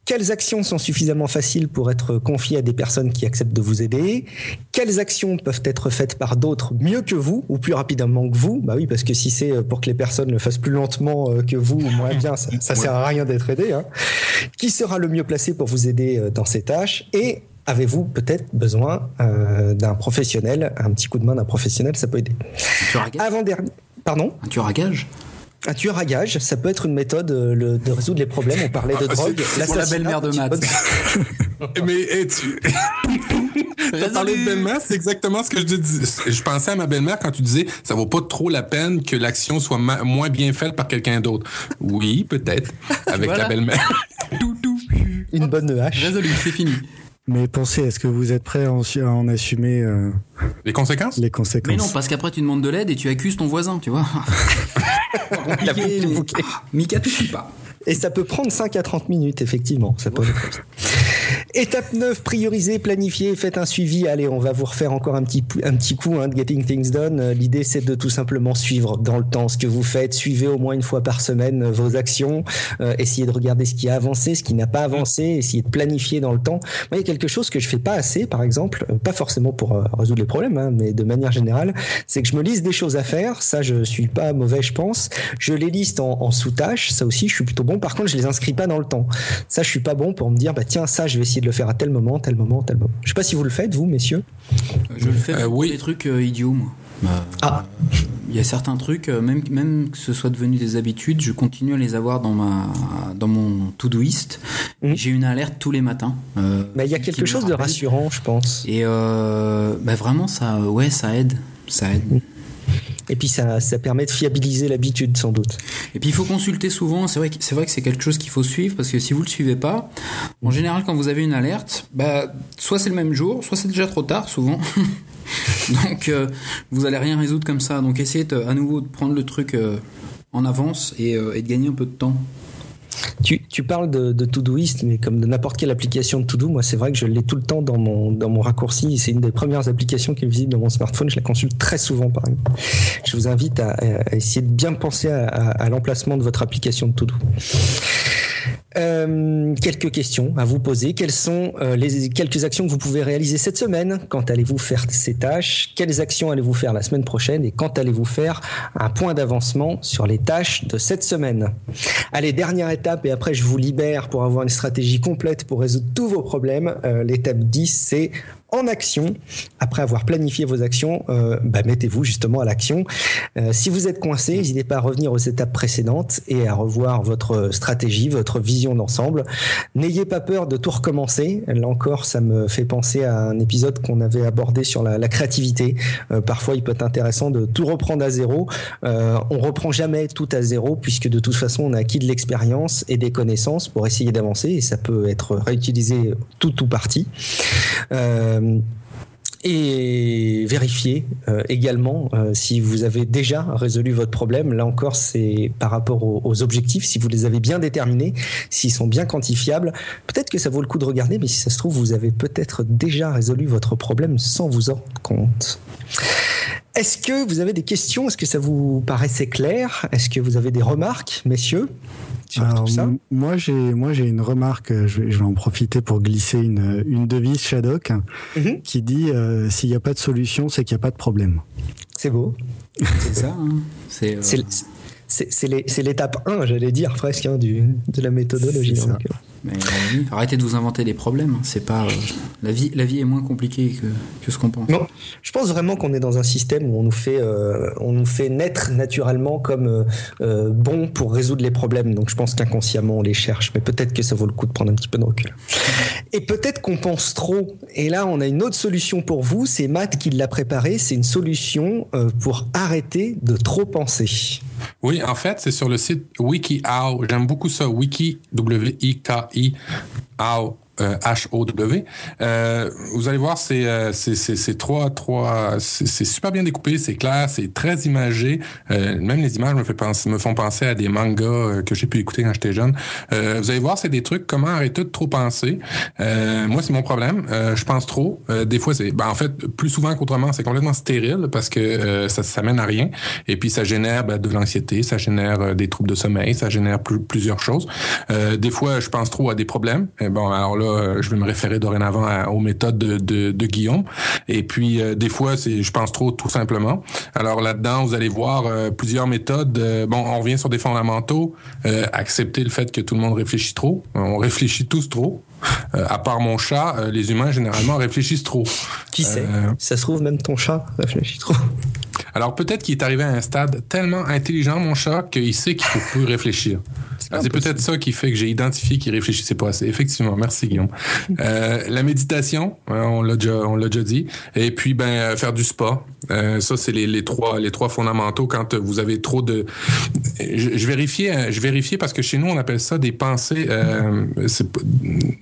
Quelles actions sont suffisamment faciles pour être confiées à des personnes qui acceptent de vous aider? Quelles actions peuvent être faites par d'autres mieux que vous ou plus rapidement que vous? Bah oui, parce que si c'est pour que les personnes le fassent plus lentement euh, que vous ou moins bien, ça, ça sert à rien d'être aidé. Hein. Qui sera le mieux placé pour vous aider euh, dans ces tâches? Et avez-vous peut-être besoin euh, d'un professionnel? Un petit coup de main d'un professionnel, ça peut aider. Avant dernier. Pardon? Un tueur à gage? Un tueur à gage, ça peut être une méthode euh, de résoudre les problèmes. On parlait de ah, drogue. C'est la belle-mère de Matt. [laughs] Mais hey, tu... [laughs] T'as parlé de belle-mère, c'est exactement ce que je dis. Je pensais à ma belle-mère quand tu disais ça vaut pas trop la peine que l'action soit moins bien faite par quelqu'un d'autre. Oui, peut-être, avec la belle-mère. [laughs] Une bonne hache. Résolu, c'est fini. Mais pensez, est-ce que vous êtes prêt à en, assumer euh, les conséquences? Les conséquences. Mais non, parce qu'après tu demandes de l'aide et tu accuses ton voisin, tu vois. La Mika, tu suis pas. Et ça peut prendre 5 à 30 minutes, effectivement. Ça peut Étape 9, priorisez, planifiez, faites un suivi. Allez, on va vous refaire encore un petit, un petit coup hein, de Getting Things Done. Euh, l'idée, c'est de tout simplement suivre dans le temps ce que vous faites. Suivez au moins une fois par semaine euh, vos actions. Euh, essayez de regarder ce qui a avancé, ce qui n'a pas avancé. Essayez de planifier dans le temps. Moi, il y a quelque chose que je fais pas assez, par exemple, pas forcément pour résoudre les problèmes, hein, mais de manière générale, c'est que je me liste des choses à faire. Ça, je suis pas mauvais, je pense. Je les liste en, en sous-tâches. Ça aussi, je suis plutôt bon. Par contre, je les inscris pas dans le temps. Ça, je suis pas bon pour me dire, bah tiens, ça, je vais essayer de le faire à tel moment, tel moment, tel moment. Je sais pas si vous le faites, vous, messieurs. Je le fais euh, oui. des trucs euh, idiots, moi. Bah, ah. Il y a certains trucs, euh, même, même que ce soit devenu des habitudes, je continue à les avoir dans, ma, dans mon to-doist. Mmh. J'ai une alerte tous les matins. Mais il y a quelque chose de rassurant, je pense. Et bah, vraiment, ça, ouais, ça aide. Ça aide. Mmh. Et puis ça, ça permet de fiabiliser l'habitude sans doute. Et puis il faut consulter souvent. C'est vrai que c'est que quelque chose qu'il faut suivre parce que si vous le suivez pas, en général quand vous avez une alerte, bah soit c'est le même jour, soit c'est déjà trop tard souvent. [laughs] Donc euh, vous allez rien résoudre comme ça. Donc essayez à nouveau de prendre le truc euh, en avance euh, et de gagner un peu de temps. Tu, tu, parles de, de Todoist, mais comme de n'importe quelle application de Todo, moi c'est vrai que je l'ai tout le temps dans mon, dans mon raccourci. C'est une des premières applications qui est visible dans mon smartphone. Je la consulte très souvent, par exemple. Je vous invite à, à essayer de bien penser à, à, à l'emplacement de votre application de Todo. Euh, quelques questions à vous poser. Quelles sont euh, les quelques actions que vous pouvez réaliser cette semaine? Quand allez-vous faire ces tâches? Quelles actions allez-vous faire la semaine prochaine? Et quand allez-vous faire un point d'avancement sur les tâches de cette semaine? Allez, dernière étape et après je vous libère pour avoir une stratégie complète pour résoudre tous vos problèmes. Euh, L'étape 10, c'est en action. Après avoir planifié vos actions, euh, bah, mettez-vous justement à l'action. Euh, si vous êtes coincé, n'hésitez pas à revenir aux étapes précédentes et à revoir votre stratégie, votre vision d'ensemble. N'ayez pas peur de tout recommencer. Là encore, ça me fait penser à un épisode qu'on avait abordé sur la, créativité. Euh, parfois, il peut être intéressant de tout reprendre à zéro. On reprend jamais tout à zéro puisque de toute façon, on a acquis de l'expérience et des connaissances pour essayer d'avancer et ça peut être réutilisé tout ou partie. Et vérifier euh, également euh, si vous avez déjà résolu votre problème. Là encore, c'est par rapport aux, objectifs, si vous les avez bien déterminés, s'ils sont bien quantifiables. Peut-être que ça vaut le coup de regarder, mais si ça se trouve, vous avez peut-être déjà résolu votre problème sans vous en rendre compte. Est-ce que vous avez des questions? Est-ce que ça vous paraissait clair? Est-ce que vous avez des remarques, messieurs? Alors, moi j'ai moi j'ai une remarque, je vais, je vais, en profiter pour glisser une, une devise Shadok mm -hmm. qui dit euh, s'il n'y a pas de solution, c'est qu'il n'y a pas de problème. C'est beau. C'est ça. Hein c'est euh... c'est l'étape 1, j'allais dire presque hein, du, de la méthodologie. Mais euh, arrêtez de vous inventer des problèmes. C'est pas euh, la vie. La vie est moins compliquée que, que ce qu'on pense. Non, je pense vraiment qu'on est dans un système où on nous fait, euh, on nous fait naître naturellement comme euh, bon pour résoudre les problèmes. Donc je pense qu'inconsciemment on les cherche. Mais peut-être que ça vaut le coup de prendre un petit peu de recul. Et peut-être qu'on pense trop. Et là, on a une autre solution pour vous. C'est Matt qui l'a préparé. C'est une solution pour arrêter de trop penser. Oui, en fait, c'est sur le site WikiHow. J'aime beaucoup ça. Wiki, W-I-K-I, How. Euh, H-O-W. Euh, vous allez voir, c'est euh, c'est trois trois c'est super bien découpé, c'est clair, c'est très imagé. Euh, même les images me, fait penser, me font penser à des mangas euh, que j'ai pu écouter quand j'étais jeune. Euh, vous allez voir, c'est des trucs comment arrêter de trop penser. moi, c'est mon problème. je pense trop. des fois, c'est ben, en fait plus souvent qu'autrement, c'est complètement stérile parce que ça ça mène à rien. Et puis ça génère ben, de l'anxiété, ça génère des troubles de sommeil, ça génère plus, plusieurs choses. des fois, je pense trop à des problèmes. Bon, alors là je vais me référer dorénavant à, aux méthodes de, de, de, Guillaume. Et puis, euh, des fois, c'est, je pense trop, tout simplement. Alors là-dedans, vous allez voir euh, plusieurs méthodes. Euh, bon, on revient sur des fondamentaux. accepter le fait que tout le monde réfléchit trop. On réfléchit tous trop. à part mon chat, les humains généralement réfléchissent trop. Qui sait? Ça se trouve même ton chat réfléchit trop. Alors peut-être qu'il est arrivé à un stade tellement intelligent, mon chat, qu'il sait qu'il faut plus réfléchir. C'est, c'est peut-être ça qui fait que j'ai identifié qu'il réfléchissait pas assez. Effectivement, merci Guillaume. [laughs] Euh, la méditation, on l'a déjà, on l'a déjà dit. Et puis ben faire du spa. Euh, ça c'est les, les, trois les trois fondamentaux quand vous avez trop de. Je, je vérifiais je vérifiais parce que chez nous on appelle ça des pensées. Euh,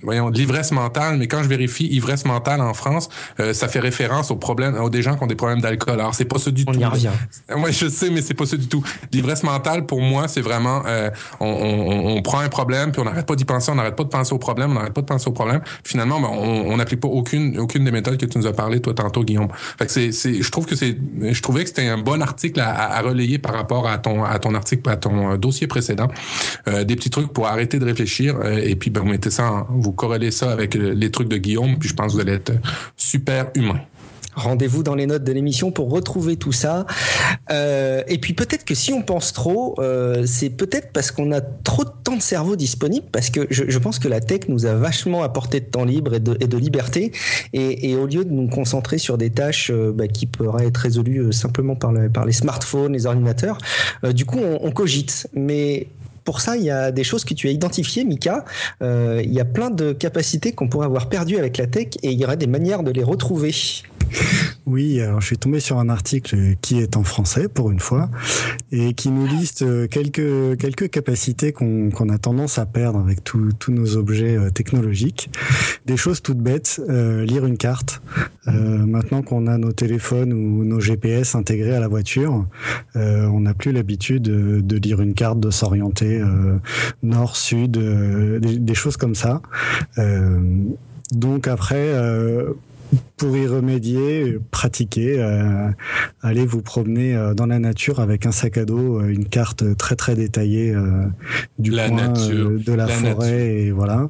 voyons de l'ivresse mentale, mais quand je vérifie ivresse mentale en France, euh, ça fait référence aux problèmes aux des gens qui ont des problèmes d'alcool. Alors c'est pas ça du on tout. y revient. Moi je sais, mais c'est pas ça du tout. L'ivresse mentale pour moi c'est vraiment on on, prend un problème, puis on n'arrête pas d'y penser, on n'arrête pas de penser au problème, on n'arrête pas de penser au problème. Finalement, ben, on n'applique pas aucune, aucune des méthodes que tu nous as parlé, toi, tantôt, Guillaume. Fait que c'est, c'est, je trouve que c'est, je trouvais que c'était un bon article à, à, relayer par rapport à ton, à ton article, à ton euh, dossier précédent. Euh, des petits trucs pour arrêter de réfléchir, euh, et puis, ben, vous mettez ça, vous corrélez ça avec les trucs de Guillaume, puis je pense que vous allez être super humain. Rendez-vous dans les notes de l'émission pour retrouver tout ça. Euh, et puis peut-être que si on pense trop, euh, c'est peut-être parce qu'on a trop de temps de cerveau disponible, parce que je, je, pense que la tech nous a vachement apporté de temps libre et de, et de liberté. Et, et, au lieu de nous concentrer sur des tâches euh, bah, qui pourraient être résolues euh, simplement par, le, par les smartphones, les ordinateurs, euh, du coup on, on cogite. Mais pour ça, il y a des choses que tu as identifiées, Mika. Euh, il y a plein de capacités qu'on pourrait avoir perdues avec la tech et il y aurait des manières de les retrouver. Oui, alors je suis tombé sur un article qui est en français pour une fois et qui nous liste euh, quelques quelques capacités qu'on qu'on a tendance à perdre avec tous nos objets euh, technologiques. Des choses toutes bêtes, euh, lire une carte. Maintenant qu'on a nos téléphones ou nos GPS intégrés à la voiture, on n'a plus l'habitude de, de, lire une carte, de s'orienter nord, sud, des, des, choses comme ça. donc après pour y remédier, pratiquer, euh, allez vous promener euh, dans la nature avec un sac à dos, euh, une carte très très détaillée euh, du la coin, nature, de la, forêt et voilà.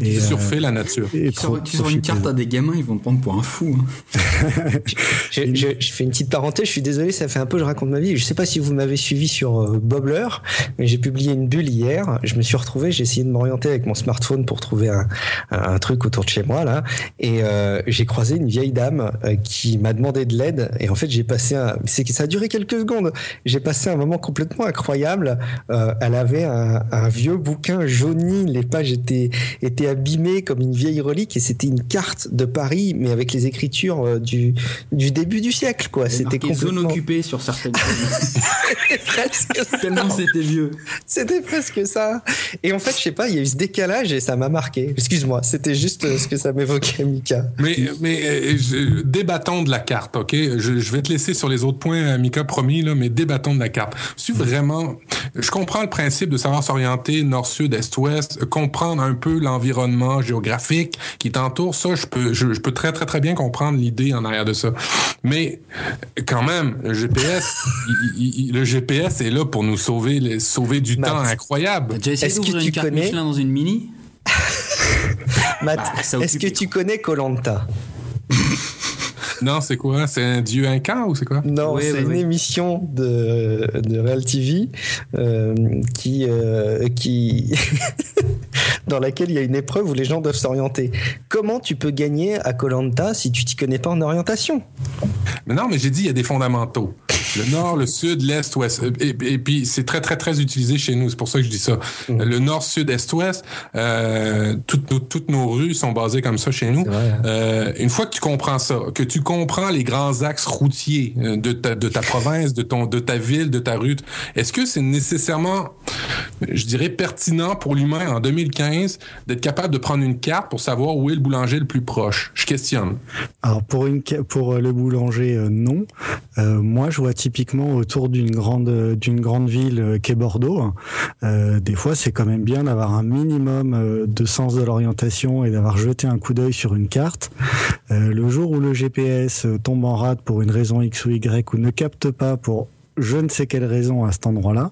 et surfer la nature. Et tu sors une carte à des gamins, ils vont te prendre pour un fou. Hein. [laughs] je, je, je, fais une petite parenthèse, je suis désolé, ça fait un peu je raconte ma vie. Je sais pas si vous m'avez suivi sur Bobler, mais j'ai publié une bulle hier. Je me suis retrouvé, j'ai essayé de m'orienter avec mon smartphone pour trouver un, un, truc autour de chez moi là, et j'ai croisé une vieille dame euh, qui m'a demandé de l'aide. Et en fait j'ai passé un c'est ça a duré quelques secondes. J'ai passé un moment complètement incroyable. Euh, elle avait un, un, vieux bouquin jauni. Les pages étaient étaient abîmées comme une vieille relique. Et c'était une carte de Paris mais avec les écritures euh, du du début du siècle quoi. C'était complètement zone occupée sur certaines [laughs] c'était presque tellement c'était vieux. C'était presque ça. Et en fait je sais pas il y a eu ce décalage et ça m'a marqué. Excuse-moi c'était juste ce que ça m'évoquait Mika. Mais mais débattons de la carte, OK? Je, vais te laisser sur les autres points, Mika, promis, là, mais débattons de la carte. Si vraiment... Je comprends le principe de savoir s'orienter nord-sud, est-ouest, comprendre un peu l'environnement géographique qui t'entoure, ça, je peux, je, peux très, très, très bien comprendre l'idée en arrière de ça. Mais quand même, le GPS, [laughs] le GPS est là pour nous sauver, sauver du temps incroyable. Est-ce que tu connais... dans une mini [laughs] Matt, bah, est-ce que tu connais Colanta? [laughs] non, c'est quoi? C'est un dieu inca ou c'est quoi? Non, c'est une émission de, de Real TV euh, qui, euh, qui [laughs] dans laquelle il y a une épreuve où les gens doivent s'orienter. Comment tu peux gagner à Colanta si tu t'y connais pas en orientation? Mais non, mais j'ai dit il y a des fondamentaux. Le nord, le sud, l'est, ouest. Et, et puis, c'est très, très, très utilisé chez nous. C'est pour ça que je dis ça. Mm. Le nord, sud, est, ouest, euh, toutes, nos, toutes nos rues sont basées comme ça chez nous. Hein. euh, une fois que tu comprends ça, que tu comprends les grands axes routiers euh, de ta, de ta province, de, ton, de ta ville, de ta rue, est-ce que c'est nécessairement, je dirais, pertinent pour l'humain en 2015 d'être capable de prendre une carte pour savoir où est le boulanger le plus proche? Je questionne. Alors, pour, pour le boulanger, euh, non. Euh, moi, je vois typiquement autour d'une grande ville euh, qu'est Bordeaux, euh, des fois c'est quand même bien d'avoir un minimum euh, de sens de l'orientation et d'avoir jeté un coup d'œil sur une carte. Euh, le jour où le GPS tombe en rade pour une raison X ou Y ou ne capte pas pour je ne sais quelle raison à cet endroit-là,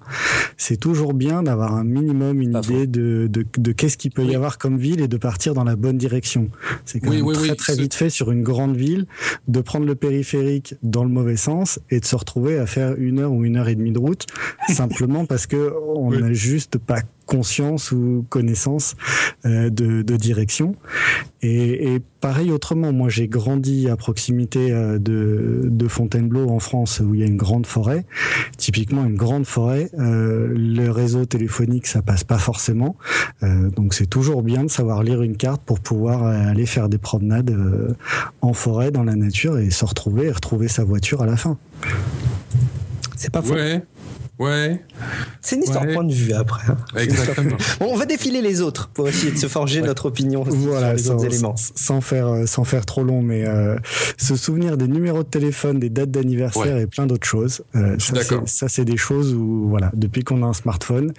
c'est toujours bien d'avoir un minimum une idée de, de, de qu'est-ce qu'il peut y avoir comme ville et de partir dans la bonne direction. C'est quand même très très vite fait sur une grande ville de prendre le périphérique dans le mauvais sens et de se retrouver à faire une heure ou une heure et demie de route simplement parce que on n'a juste pas conscience ou connaissance euh, de, de, direction. Et, et, pareil autrement, moi j'ai grandi à proximité euh, de, de, Fontainebleau en France où il y a une grande forêt. Typiquement une grande forêt, euh, le réseau téléphonique ça passe pas forcément. Euh, donc c'est toujours bien de savoir lire une carte pour pouvoir euh, aller faire des promenades euh, en forêt, dans la nature et se retrouver et retrouver sa voiture à la fin. C'est pas faux. Ouais. Ouais. C'est une histoire Ouais. point de vue après. hein. Exactement. Bon, on va défiler les autres pour essayer de se forger notre opinion Voilà, sur les sans, autres éléments. sans faire euh, sans faire trop long, mais euh, se souvenir des numéros de téléphone, des dates d'anniversaire et plein d'autres choses. Euh, ça, D'accord. c'est- ça, c'est des choses où voilà, depuis qu'on a un smartphone,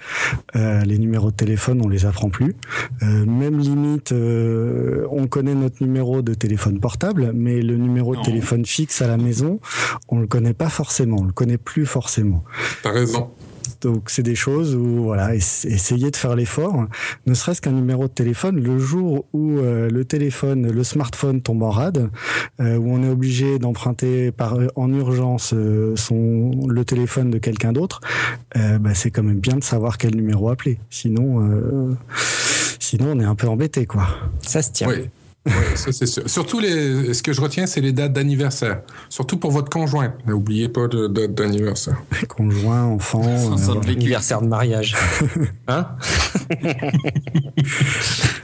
euh, les numéros de téléphone, on les apprend plus. Euh, même limite, euh, on connaît notre numéro de téléphone portable, mais le numéro de téléphone fixe à la maison, on le connaît pas forcément, on le connaît plus forcément. T'as Donc c'est des choses où voilà, ess- essayez de faire l'effort, ne serait-ce qu'un numéro de téléphone le jour où euh, le téléphone, le smartphone tombe en rade, euh, où on est obligé d'emprunter par en urgence euh, son le téléphone de quelqu'un d'autre, euh, bah, c'est quand même bien de savoir quel numéro appeler. Sinon euh, sinon on est un peu embêté quoi. Ça se tient. Oui. Oui, ça c'est sûr. Surtout les, ce que je retiens, c'est les dates d'anniversaire. Surtout pour votre conjoint. N'oubliez pas de date d'anniversaire. Conjoint, enfant. [laughs] Euh. Anniversaire de mariage. [laughs] hein?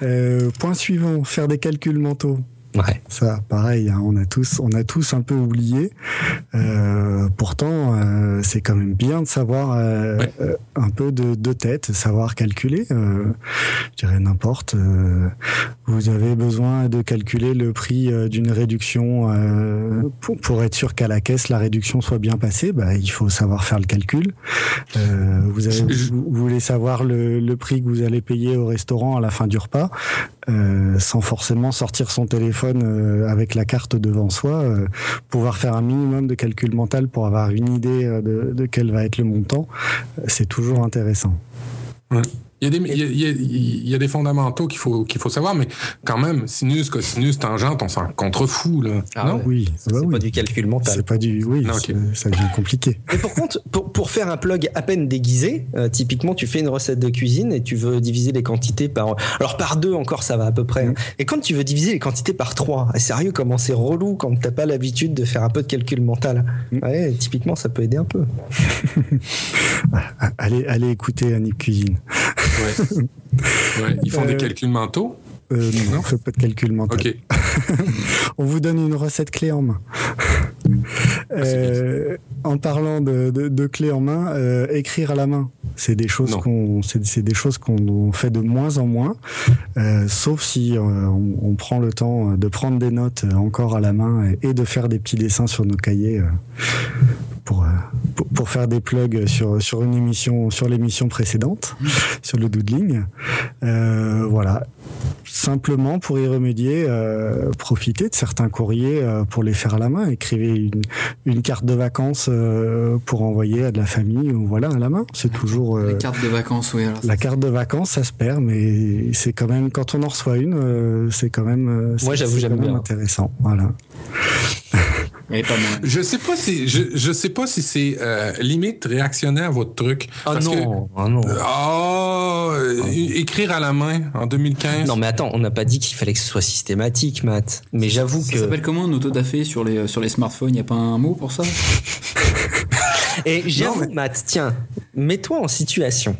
Euh, point suivant, faire des calculs mentaux. Ouais. Ça, pareil, hein, on a tous, on a tous un peu oublié. Euh, pourtant, euh, c'est quand même bien de savoir euh, Ouais. un peu de, de tête, savoir calculer. Euh, je dirais n'importe. euh, vous avez besoin de calculer le prix euh, d'une réduction euh, pour, pour être sûr qu'à la caisse la réduction soit bien passée. Bah, il faut savoir faire le calcul. Euh, vous, avez, vous voulez savoir le, le prix que vous allez payer au restaurant à la fin du repas, euh, sans forcément sortir son téléphone euh, avec la carte devant soi, euh, pouvoir faire un minimum de calcul mental pour avoir une idée euh, de, de quel va être le montant, euh, c'est toujours intéressant. Il y a des, il y a, il y a- il y a des fondamentaux qu'il faut, qu'il faut savoir, mais quand même, sinus, cosinus, tangente, on s'en contrefout, là. Ah non? Oui, Ça, bah c'est oui. pas du calcul mental. C'est pas du, oui, Non, c'est- ça devient compliqué. Mais par contre, pour, pour faire un plug à peine déguisé, euh, typiquement, tu fais une recette de cuisine et tu veux diviser les quantités par. Alors, par deux encore, ça va à peu près. hein. Et quand tu veux diviser les quantités par trois, ah, sérieux, comment c'est relou quand t'as pas l'habitude de faire un peu de calcul mental? Ouais, typiquement, ça peut aider un peu. Ah, [laughs] Allez, allez écouter Annick Cuisine. Ouais. Ouais, Ils font Euh, des calculs mentaux. Euh, non, pas de calcul mental. OK. [laughs] On vous donne une recette clé en main. [laughs] Euh, en parlant de, de, de clé en main, euh, écrire à la main, c'est des choses qu'on, c'est, c'est des choses qu'on fait de moins en moins, euh, sauf si euh, on, on prend le temps de prendre des notes euh, encore à la main et, et de faire des petits dessins sur nos cahiers. Euh, pour, pour, pour faire des plugs sur, sur une émission, sur l'émission précédente, sur le doodling. Euh, voilà. Simplement pour y remédier, euh, profitez de certains courriers euh, pour les faire à la main. Écrivez une, une carte de vacances euh, pour envoyer à de la famille ou voilà à la main. C'est toujours euh, Les cartes de vacances, oui. alors la carte de vacances, ça se perd, mais c'est quand même quand on en reçoit une, euh, c'est quand même. euh, Moi, j'avoue, j'aime bien. intéressant. Voilà. [laughs] Est pas mal. Je sais pas si, je, je sais pas si c'est euh, limite réactionnaire votre truc. Ah Parce que- non, ah non. Ah, euh, écrire à la main en 2015. Non, mais attends, on n'a pas dit qu'il fallait que ce soit systématique, Matt. Mais j'avoue Ça que. s'appelle comment un autodafé sur les, sur les smartphones? Il n'y a pas un mot pour ça? [laughs] Et j'avoue, Matt, tiens, mets-toi en situation.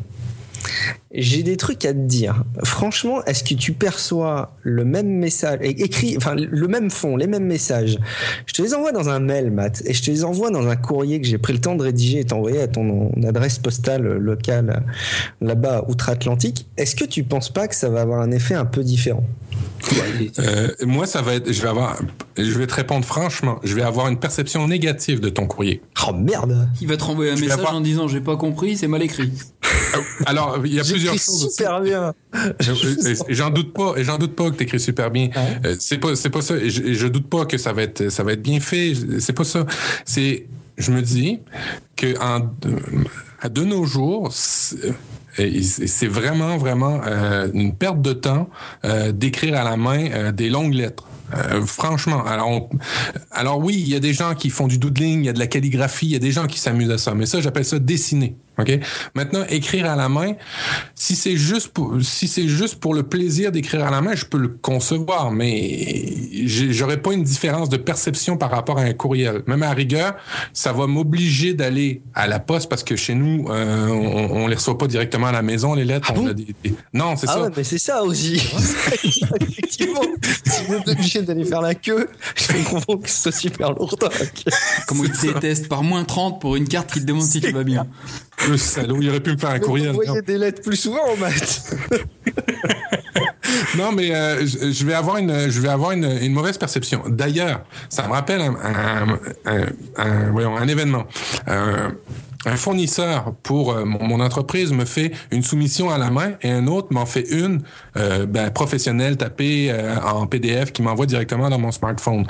J'ai des trucs à te dire. Franchement, est-ce que tu perçois le même message, écrit, enfin le même fond, les mêmes messages? Je te les envoie dans un mail, Matt, et je te les envoie dans un courrier que j'ai pris le temps de rédiger et t'envoyer à ton adresse postale locale là-bas outre-Atlantique. Est-ce que tu penses pas que ça va avoir un effet un peu différent? Euh, moi, ça va être, je vais avoir, je vais te répondre franchement, je vais avoir une perception négative de ton courrier. Oh merde Il va te renvoyer un Je message avoir- en disant j'ai pas compris, c'est mal écrit. [laughs] Alors, il y a plusieurs J'écris choses. aussi. super bien. J'en doute pas, et j'en doute pas que t'écris super bien. Euh, C'est pas, c'est pas ça. Et je, je doute pas que ça va être, ça va être bien fait. C'est pas ça. C'est, je me dis que en, de nos jours, c'est vraiment, vraiment euh, une perte de temps euh, d'écrire à la main euh, des longues lettres. Franchement, alors, on- alors oui, il y a des gens qui font du doodling, il y a de la calligraphie, il y a des gens qui s'amusent à ça, mais ça, j'appelle ça dessiner. Ok? Maintenant, écrire à la main, si c'est juste pour, si c'est juste pour le plaisir d'écrire à la main, je peux le concevoir, mais j'aurais pas une différence de perception par rapport à un courriel. Même à rigueur, ça va m'obliger d'aller à la poste parce que chez nous, euh, on, on les reçoit pas directement à la maison les lettres. Ah on bon? a des- des- Non, c'est Ah ça. ouais, mais c'est ça aussi. [laughs] Effectivement, si vous êtes obligé d'aller faire la queue, je comprends que ce soit super lourd. Comment il te déteste par moins 30 pour une carte qui te demande si tu vas bien. Le salaud, il aurait pu me faire un courrier. Envoyez des lettres plus souvent, Matt. [laughs] non, mais euh, je vais avoir une, je vais avoir une, une mauvaise perception. D'ailleurs, ça me rappelle un, un, un, un, voyons, un événement. Euh, un fournisseur pour euh, mon, mon, entreprise me fait une soumission à la main et un autre m'en fait une euh, ben, professionnelle tapée euh, en PDF qui m'envoie directement dans mon smartphone.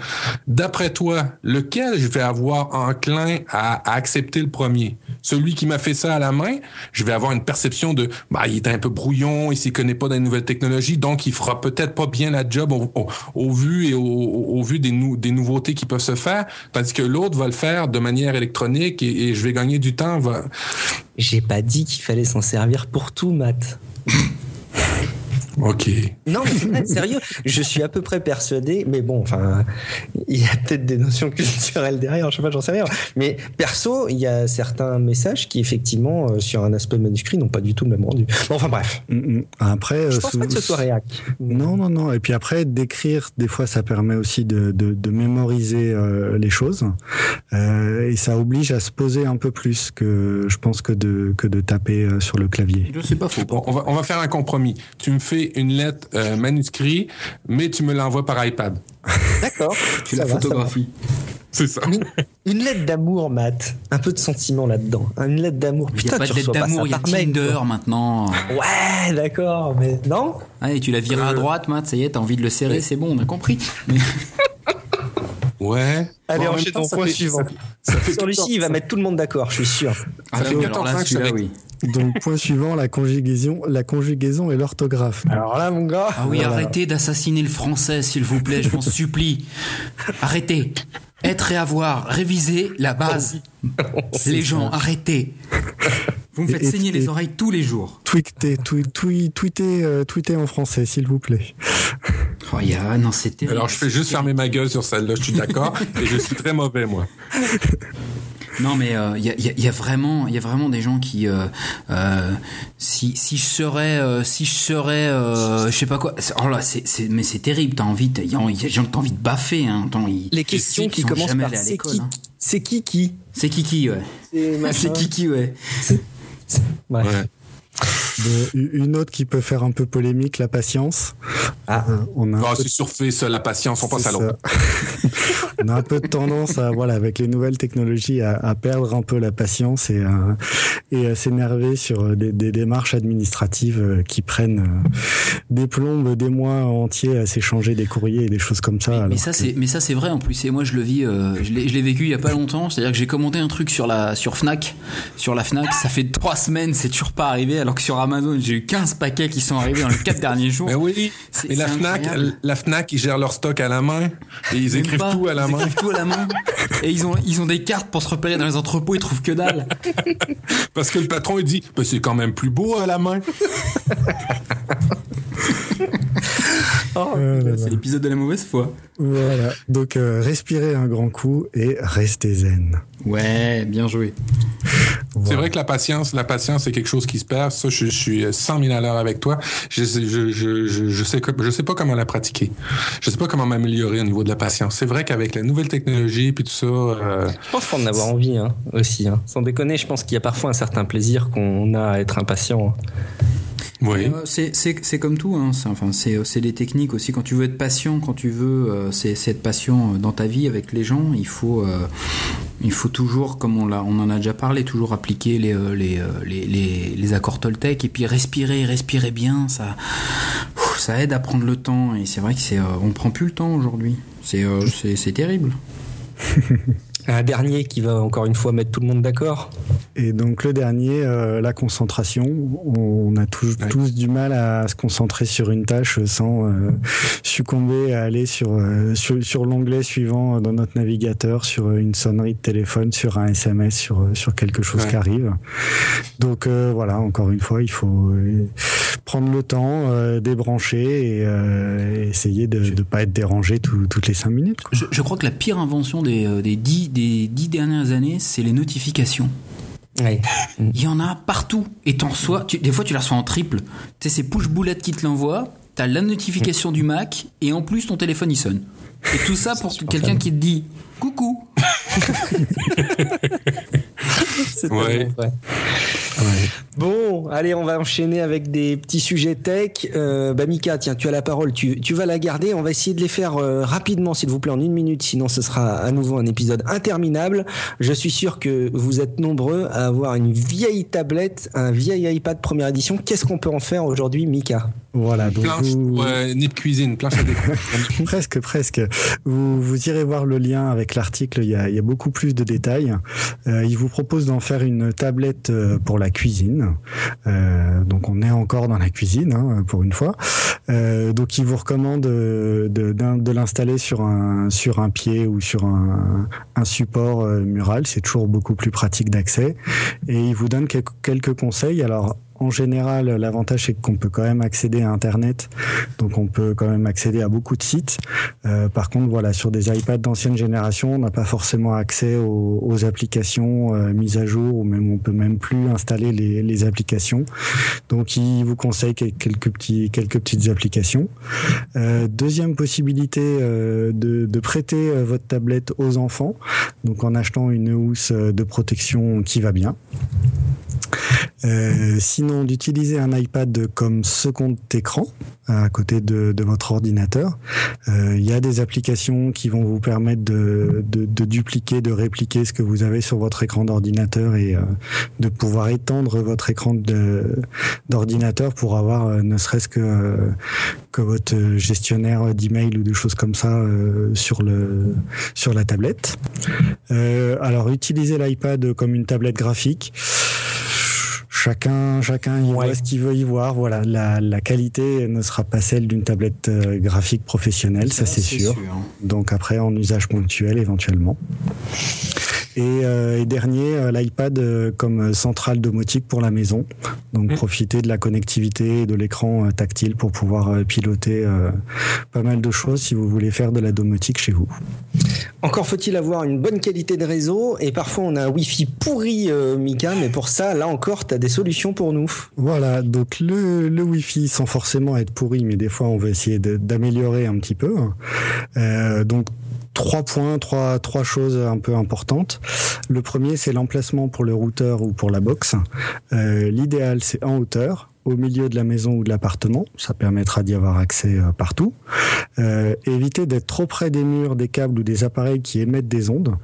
D'après toi, lequel je vais avoir enclin à, à, accepter le premier? Celui qui m'a fait ça à la main, je vais avoir une perception de bah il est un peu brouillon, il s'y connaît pas des nouvelles technologies, donc il fera peut-être pas bien la job au, au, au vu et au, au, vu des, nou des nouveautés qui peuvent se faire, tandis que l'autre va le faire de manière électronique et, et je vais gagner du temps Va... J'ai pas dit qu'il fallait s'en servir pour tout, Matt. [laughs] Ok. Non, mais sérieux, je suis à peu près persuadé, mais bon, enfin, il y a peut-être des notions culturelles derrière, je sais pas, j'en sais rien. Mais perso, il y a certains messages qui, effectivement, euh, sur un aspect manuscrit, n'ont pas du tout le même rendu. Bon, enfin, bref. Après, je pense sous... pas que ce soit réac. Non, non, non. Et puis après, d'écrire, des fois, ça permet aussi de, de, de mémoriser euh, les choses. Euh, et ça oblige à se poser un peu plus que, je pense, que de, que de taper euh, sur le clavier. Je sais pas faux. Bon, on va, on va faire un compromis. Tu me fais une lettre euh, manuscrite, mais tu me l'envoies par iPad. D'accord. [laughs] tu la photographies. C'est ça. Une, une lettre d'amour, Matt. Un peu de sentiment là-dedans. Une lettre d'amour. Il n'y a pas de lettre d'amour, il y a Tinder quoi. maintenant. Ouais, d'accord, mais non ah, et tu la viras euh... à droite, Matt, ça y est, t'as envie de le serrer, c'est bon, on a compris. [laughs] Ouais. Allez, bon, enchaînons point suivant. Celui-ci, il va mettre tout le monde d'accord, je suis sûr. Ah, ça fait alors là, celui-là, oui. Donc, point suivant, la conjugaison, la conjugaison et l'orthographe. Alors là, mon gars. Ah oui, voilà. arrêtez d'assassiner le français, s'il vous plaît, je m'en supplie. Arrêtez. Être et avoir, réviser la base. [laughs] les gens, ça. arrêtez. Vous me faites et, saigner et, les oreilles tous les jours. Tweetez, tweetez, tweetez, euh, tweetez en français, s'il vous plaît. [laughs] Oh, yeah, non, c'était. Alors, je fais juste fermer ma gueule sur celle-là, je suis d'accord, [laughs] et je suis très mauvais, moi. Non, mais il euh, y, a, y, a, vraiment, il y a vraiment des gens qui, euh, euh, si, si je serais, euh, si je serais, euh, je sais pas quoi. Oh là, c'est, c'est, mais c'est terrible. T'as envie, de, j'ai envie de baffer. Hein. Les questions qui commencent par c'est qui, hein. c'est qui qui, c'est Kiki, ouais. C'est [laughs] Kiki, ouais. Ouais. ouais. De, une autre qui peut faire un peu polémique, la patience. Ah, on a. Oh, c'est surfait, ça, la patience, on passe à l'autre. [laughs] on a un peu de tendance, à, voilà, avec les nouvelles technologies, à, à perdre un peu la patience et à, et à s'énerver sur des, des, démarches administratives qui prennent des plombes, des mois entiers à s'échanger des courriers et des choses comme ça. Mais, mais ça, que... c'est, mais ça, c'est vrai en plus. Et moi, je le vis, euh, je, l'ai, je l'ai vécu il y a pas longtemps. C'est-à-dire que j'ai commandé un truc sur la, sur Fnac, sur la Fnac. Ça fait trois semaines, c'est toujours pas arrivé alors que sur Amazon, j'ai eu 15 paquets qui sont arrivés dans les 4 derniers jours. Mais oui, c'est, et la Fnac, la Fnac, ils gèrent leur stock à la main et ils écrivent pas, tout à la ils main. Écrivent tout à la main. et ils ont, ils ont des cartes pour se repérer dans les entrepôts, ils trouvent que dalle. Parce que le patron, il dit, bah, c'est quand même plus beau à la main. Oh, euh, c'est l'épisode de la mauvaise foi. Voilà. Donc, euh, respirez un grand coup et restez zen. Ouais, bien joué. Voilà. C'est vrai que la patience, la patience, c'est quelque chose qui se perd. Ça, je, je suis 100 000 à l'heure avec toi. Je, je, je, je, je sais que, je sais pas comment la pratiquer. Je sais pas comment m'améliorer au niveau de la patience. C'est vrai qu'avec la nouvelle technologie puis tout ça. Euh, je pense qu'on en avoir envie hein, aussi. Hein. Sans déconner, je pense qu'il y a parfois un certain plaisir qu'on a à être impatient. Oui. Euh, c'est, comme tout, hein. c'est, enfin, c'est, c'est des techniques aussi. Quand tu veux être patient, quand tu veux euh, c'est, être patient dans ta vie avec les gens, il faut, euh, il faut toujours, comme on, en a déjà parlé, toujours appliquer les, les, les, les, les accords Toltec et puis respirer, respirer bien, ça, ça aide à prendre le temps. Et c'est vrai que c'est, on prend plus le temps aujourd'hui. C'est terrible. [laughs] Un dernier qui va encore une fois mettre tout le monde d'accord. Et donc le dernier, euh, la concentration. On a tous, ouais. tous du mal à se concentrer sur une tâche sans euh, succomber à aller sur, euh, sur, sur l'onglet suivant dans notre navigateur, sur une sonnerie de téléphone, sur un SMS, sur, sur quelque chose ouais. qui arrive. Donc voilà, encore une fois, il faut prendre le temps, débrancher et essayer de ne pas être dérangé tout, toutes les cinq minutes. Quoi. Je, je, crois que la pire invention des, des dix des dix dernières années, c'est les notifications. Ouais. Il y en a partout. Et t'en reçois, tu, des fois tu la reçois en triple. Tu sais, c'est push boulette qui te l'envoie, t'as la notification du Mac, et en plus ton téléphone il sonne. Et tout ça pour [laughs] quelqu'un qui te dit coucou. [laughs] c'est vrai. Bon, allez, on va enchaîner avec des petits sujets tech. Euh, bah Mika, tiens, tu as la parole, tu, tu vas la garder. On va essayer de les faire euh, rapidement, s'il vous plaît, en une minute, sinon ce sera à nouveau un épisode interminable. Je suis sûr que vous êtes nombreux à avoir une vieille tablette, un vieil iPad première édition. Qu'est-ce qu'on peut en faire aujourd'hui, Mika? Voilà, donc planche, vous... ouais, de cuisine, planche à [laughs] presque, presque. Vous, vous irez voir le lien avec l'article, il y a, il y a beaucoup plus de détails. Euh, il vous propose d'en faire une tablette pour la cuisine. Euh, donc on est encore dans la cuisine, hein, pour une fois. Euh, donc il vous recommande de, l'installer sur un, pied ou sur un, un support euh, mural. C'est toujours beaucoup plus pratique d'accès. Et il vous donne quelques conseils. Alors en général, l'avantage c'est qu'on peut quand même accéder à Internet, donc on peut quand même accéder à beaucoup de sites. Euh, par contre, voilà, sur des iPads d'ancienne génération, on n'a pas forcément accès aux, applications euh, mises à jour, ou même on peut même plus installer les, applications. Donc, il vous conseille quelques petites applications. Euh, deuxième possibilité de, de, prêter votre tablette aux enfants, donc en achetant une housse de protection qui va bien. Euh, sinon, d'utiliser un iPad comme second écran à côté de, de votre ordinateur. Euh, il y a des applications qui vont vous permettre de, de, de, dupliquer, de répliquer ce que vous avez sur votre écran d'ordinateur et euh, de pouvoir étendre votre écran d'ordinateur pour avoir euh, ne serait-ce que, que votre gestionnaire d'email ou des choses comme ça sur, le, sur la tablette. alors, utiliser l'iPad comme une tablette graphique chacun, chacun y ouais. voit ce qu'il veut y voir. Voilà, la, la, qualité ne sera pas celle d'une tablette euh, graphique professionnelle, ça, ça c'est sûr. sûr. Donc après, en usage ponctuel éventuellement. Et, euh, et dernier, euh, l'iPad comme centrale domotique pour la maison. Donc mmh. profiter de la connectivité et de l'écran tactile pour pouvoir euh, piloter pas mal de choses si vous voulez faire de la domotique chez vous. Encore faut-il avoir une bonne qualité de réseau et parfois on a un Wi-Fi pourri, Mika, mais pour ça, là encore, tu as des solutions pour nous. Voilà, donc le, Wi-Fi sans forcément être pourri, mais des fois on va essayer d'améliorer un petit peu. Euh, donc trois points, trois, trois choses un peu importantes. Le premier, c'est l'emplacement pour le routeur ou pour la box. Euh, L'idéal, c'est en hauteur au milieu de la maison ou de l'appartement, ça permettra d'y avoir accès euh, partout. Euh, éviter d'être trop près des murs, des câbles ou des appareils qui émettent des ondes.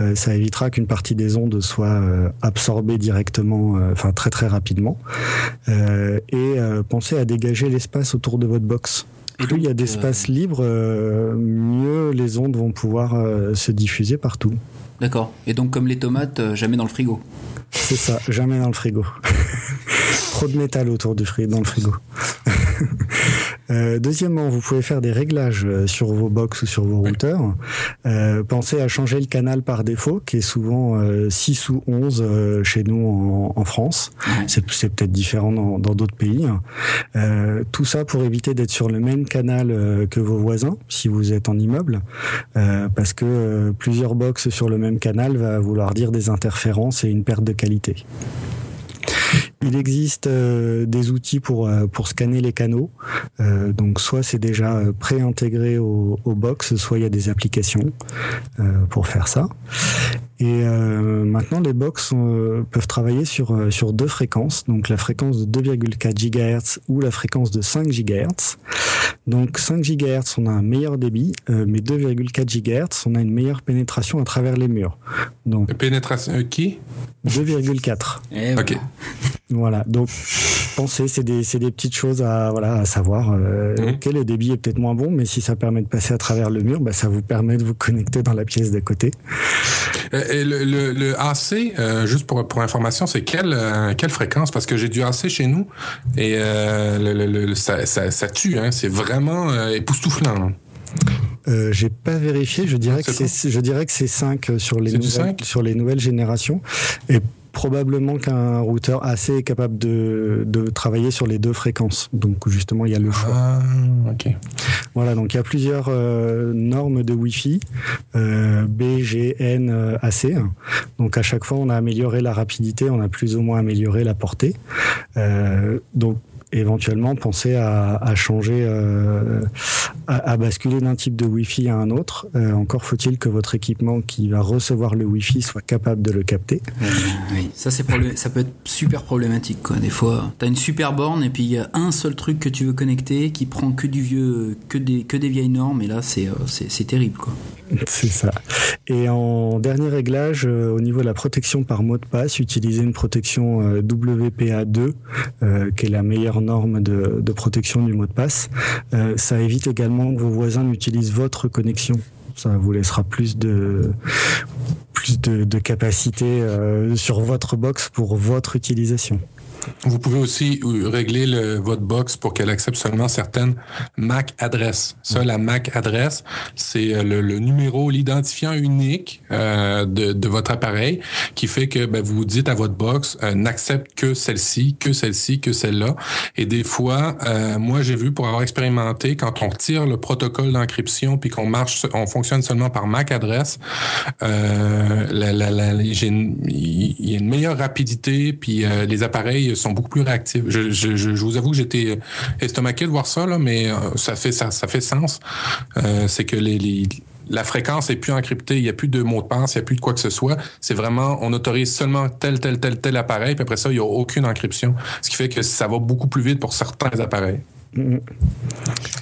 Euh, ça évitera qu'une partie des ondes soit euh, absorbée directement, enfin très très rapidement. et pensez à dégager l'espace autour de votre box. Et plus il y a d'espace libre, mieux les ondes vont pouvoir se diffuser partout. D'accord. Et donc comme les tomates, euh, jamais dans le frigo. C'est ça, jamais dans le frigo. [laughs] Trop de métal autour du frigo, dans le frigo. [laughs] Euh, deuxièmement, vous pouvez faire des réglages euh, sur vos box ou sur vos routeurs. Euh, pensez à changer le canal par défaut, qui est souvent euh, 6 ou 11 euh, chez nous en, en France. C'est peut-être différent dans d'autres pays. Euh, tout ça pour éviter d'être sur le même canal que vos voisins, si vous êtes en immeuble, parce que plusieurs box sur le même canal va vouloir dire des interférences et une perte de qualité. Il existe euh, des outils pour euh, pour scanner les canaux. Euh, donc soit c'est déjà pré-intégré au, au, box, soit il y a des applications pour faire ça. Et maintenant les box peuvent travailler sur sur deux fréquences, donc la fréquence de 2,4 GHz ou la fréquence de 5 GHz. Donc 5 GHz, on a un meilleur débit, mais 2,4 GHz, on a une meilleure pénétration à travers les murs. Donc pénétration qui? 2,4. Eh ok. Voilà, donc pensez, c'est des, des petites choses à, voilà, à savoir. Euh, mmh. Ok, le débit est peut-être moins bon, mais si ça permet de passer à travers le mur, bah, ça vous permet de vous connecter dans la pièce d'à côté. Le, le, le AC, euh, juste pour, pour information, c'est quelle, euh, quelle fréquence? Parce que j'ai du AC chez nous et euh, le, ça, ça, ça, tue, hein, c'est vraiment époustouflant. Hein. Euh, j'ai pas vérifié. Je dirais que c'est, je dirais que c'est 5 sur les nouvelles, sur les nouvelles générations. Et probablement qu'un routeur AC est capable de, de travailler sur les deux fréquences. Donc justement, il y a le choix. Ah, ok. Voilà, donc il y a plusieurs euh, normes de Wi-Fi, euh, B, G, N, euh, AC. Donc à chaque fois, on a amélioré la rapidité, on a plus ou moins amélioré la portée. Euh, donc éventuellement penser à, à changer, euh, à, à, basculer d'un type de Wi-Fi à un autre. Euh, encore faut-il que votre équipement qui va recevoir le Wi-Fi soit capable de le capter. oui, ça c'est ça peut être super problématique quoi. Des fois, t'as une super borne et puis il y a un seul truc que tu veux connecter qui prend que du vieux, que des que des vieilles normes et là c'est c'est terrible quoi. [laughs] C'est ça. Et en dernier réglage, au niveau de la protection par mot de passe, utiliser une protection WPA2, euh, qui est la meilleure norme de, de, protection du mot de passe. Euh, ça évite également que vos voisins n'utilisent votre connexion. Ça vous laissera plus de plus de, de capacité euh, sur votre box pour votre utilisation. Vous pouvez aussi euh, régler le, votre box pour qu'elle accepte seulement certaines MAC adresses. Ça, la MAC adresse, c'est euh, le, le, numéro, l'identifiant unique euh, de, de, votre appareil qui fait que ben, vous dites à votre box euh, n'accepte que celle-ci, que celle-ci, que celle-là. Et des fois, euh, moi j'ai vu pour avoir expérimenté quand on tire le protocole d'encryption puis qu'on marche, on fonctionne seulement par MAC adresse, la, il y a une meilleure rapidité puis les appareils sont beaucoup plus réactifs. Je, je, je vous avoue j'étais estomaqué de voir ça, là, mais ça fait ça, ça fait sens. Euh, c'est que la fréquence est plus encryptée, il n'y a plus de mot de passe, il n'y a plus de quoi que ce soit. C'est vraiment, on autorise seulement tel, tel, tel, tel appareil, puis après ça, il n'y a aucune encryption. Ce qui fait que ça va beaucoup plus vite pour certains appareils.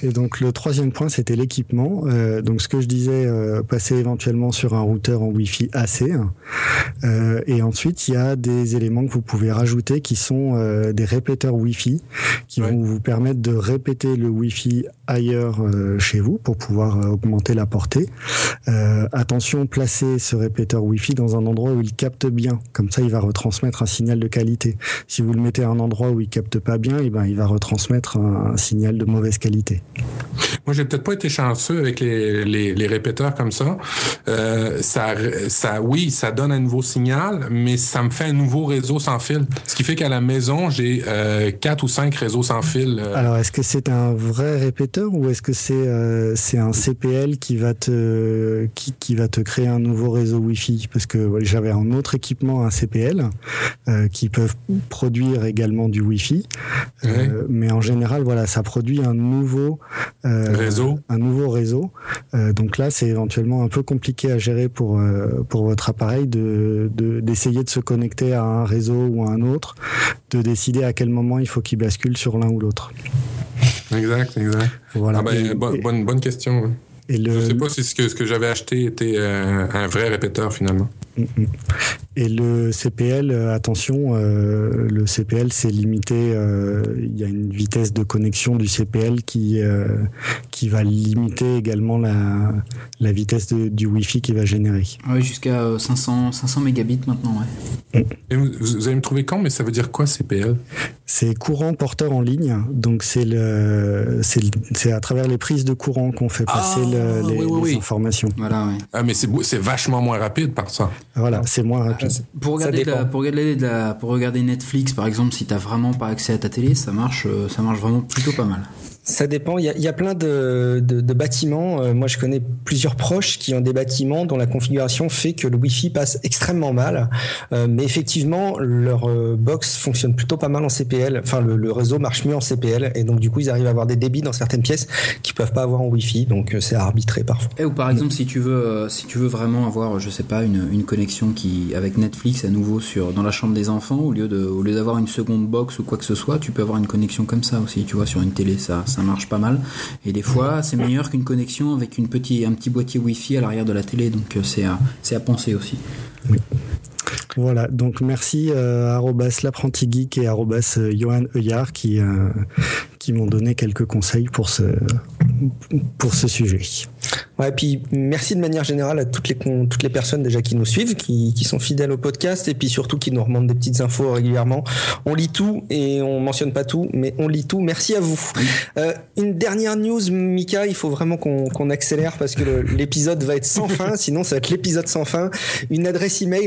Et donc le troisième point, c'était l'équipement. Euh, donc ce que je disais, euh, passer éventuellement sur un routeur en Wi-Fi AC. Euh, et ensuite, il y a des éléments que vous pouvez rajouter qui sont euh, des répéteurs Wi-Fi qui ouais. vont vous permettre de répéter le Wi-Fi ailleurs euh, chez vous pour pouvoir euh, augmenter la portée. attention, placez ce répéteur Wi-Fi dans un endroit où il capte bien. Comme ça, il va retransmettre un signal de qualité. Si vous le mettez à un endroit où il capte pas bien, et eh ben il va retransmettre un, un signal de mauvaise qualité. Moi, j'ai peut-être pas été chanceux avec les, les, les répéteurs comme ça. Euh, ça. Ça, oui, ça donne un nouveau signal, mais ça me fait un nouveau réseau sans fil. Ce qui fait qu'à la maison, j'ai euh, quatre ou cinq réseaux sans fil. Euh. Alors, est-ce que c'est un vrai répéteur ou est-ce que c'est euh, c'est un CPL qui va te qui, qui va te créer un nouveau réseau Wi-Fi? Parce que ouais, j'avais un autre équipement, un CPL, euh, qui peuvent produire également du Wi-Fi, ouais. mais en général, voilà, ça produit un nouveau euh, réseau. Un nouveau réseau. Euh, donc là, c'est éventuellement un peu compliqué à gérer pour euh, pour votre appareil de d'essayer de, de, se connecter à un réseau ou à un autre, de décider à quel moment il faut qu'il bascule sur l'un ou l'autre. Exact, exact. Voilà. Ah ben, et, bonne, bonne, bonne question. Et le... Je sais pas si ce que, ce que j'avais acheté était euh, un vrai répéteur finalement. Et le CPL, attention, euh, le CPL c'est limité. Euh, il y a une vitesse de connexion du CPL qui euh, qui va limiter également la la vitesse de, du Wi-Fi qui va générer. Oui, jusqu'à 500 500 mégabits maintenant. Ouais. Et vous, vous, allez me trouver quand, mais ça veut dire quoi CPL C'est courant porteur en ligne. Donc c'est le c'est à travers les prises de courant qu'on fait passer Ah, le, les, les informations. Voilà. Ouais. Ah, mais c'est vachement moins rapide par ça. Voilà, c'est moins rapide. Pour regarder, la, pour, regarder la, pour regarder Netflix, par exemple, si t'as vraiment pas accès à ta télé, ça marche, ça marche vraiment plutôt pas mal. Ça dépend. Il y a, il y a plein de, de, de bâtiments. Euh, moi, je connais plusieurs proches qui ont des bâtiments dont la configuration fait que le Wi-Fi passe extrêmement mal. Euh, mais effectivement, leur euh, box fonctionne plutôt pas mal en CPL. Enfin, le, le, réseau marche mieux en CPL. Et donc, du coup, ils arrivent à avoir des débits dans certaines pièces qu'ils peuvent pas avoir en Wi-Fi. Donc, c'est à arbitrer parfois. Et ou par exemple, si tu veux, si tu veux vraiment avoir, je sais pas, une, une connexion qui avec Netflix à nouveau sur dans la chambre des enfants, au lieu de au lieu d'avoir une seconde box ou quoi que ce soit, tu peux avoir une connexion comme ça aussi. Tu vois, sur une télé, ça ça marche pas mal. Et des fois, c'est meilleur qu'une connexion avec une petit, un petit boîtier Wi-Fi à l'arrière de la télé. Donc c'est à, c'est à penser aussi. Oui. Voilà, donc merci euh, l'apprenti geek et arrobas Johan Euyard qui, euh, qui m'ont donné quelques conseils pour ce, pour ce sujet. Ouais, et puis merci de manière générale à toutes les, toutes les personnes déjà qui nous suivent, qui, qui sont fidèles au podcast et puis surtout qui nous remontent des petites infos régulièrement. On lit tout et on mentionne pas tout, mais on lit tout. Merci à vous. Euh, une dernière news, Mika, il faut vraiment qu'on qu accélère parce que l'épisode va être sans fin, sinon ça va être l'épisode sans fin. Une adresse email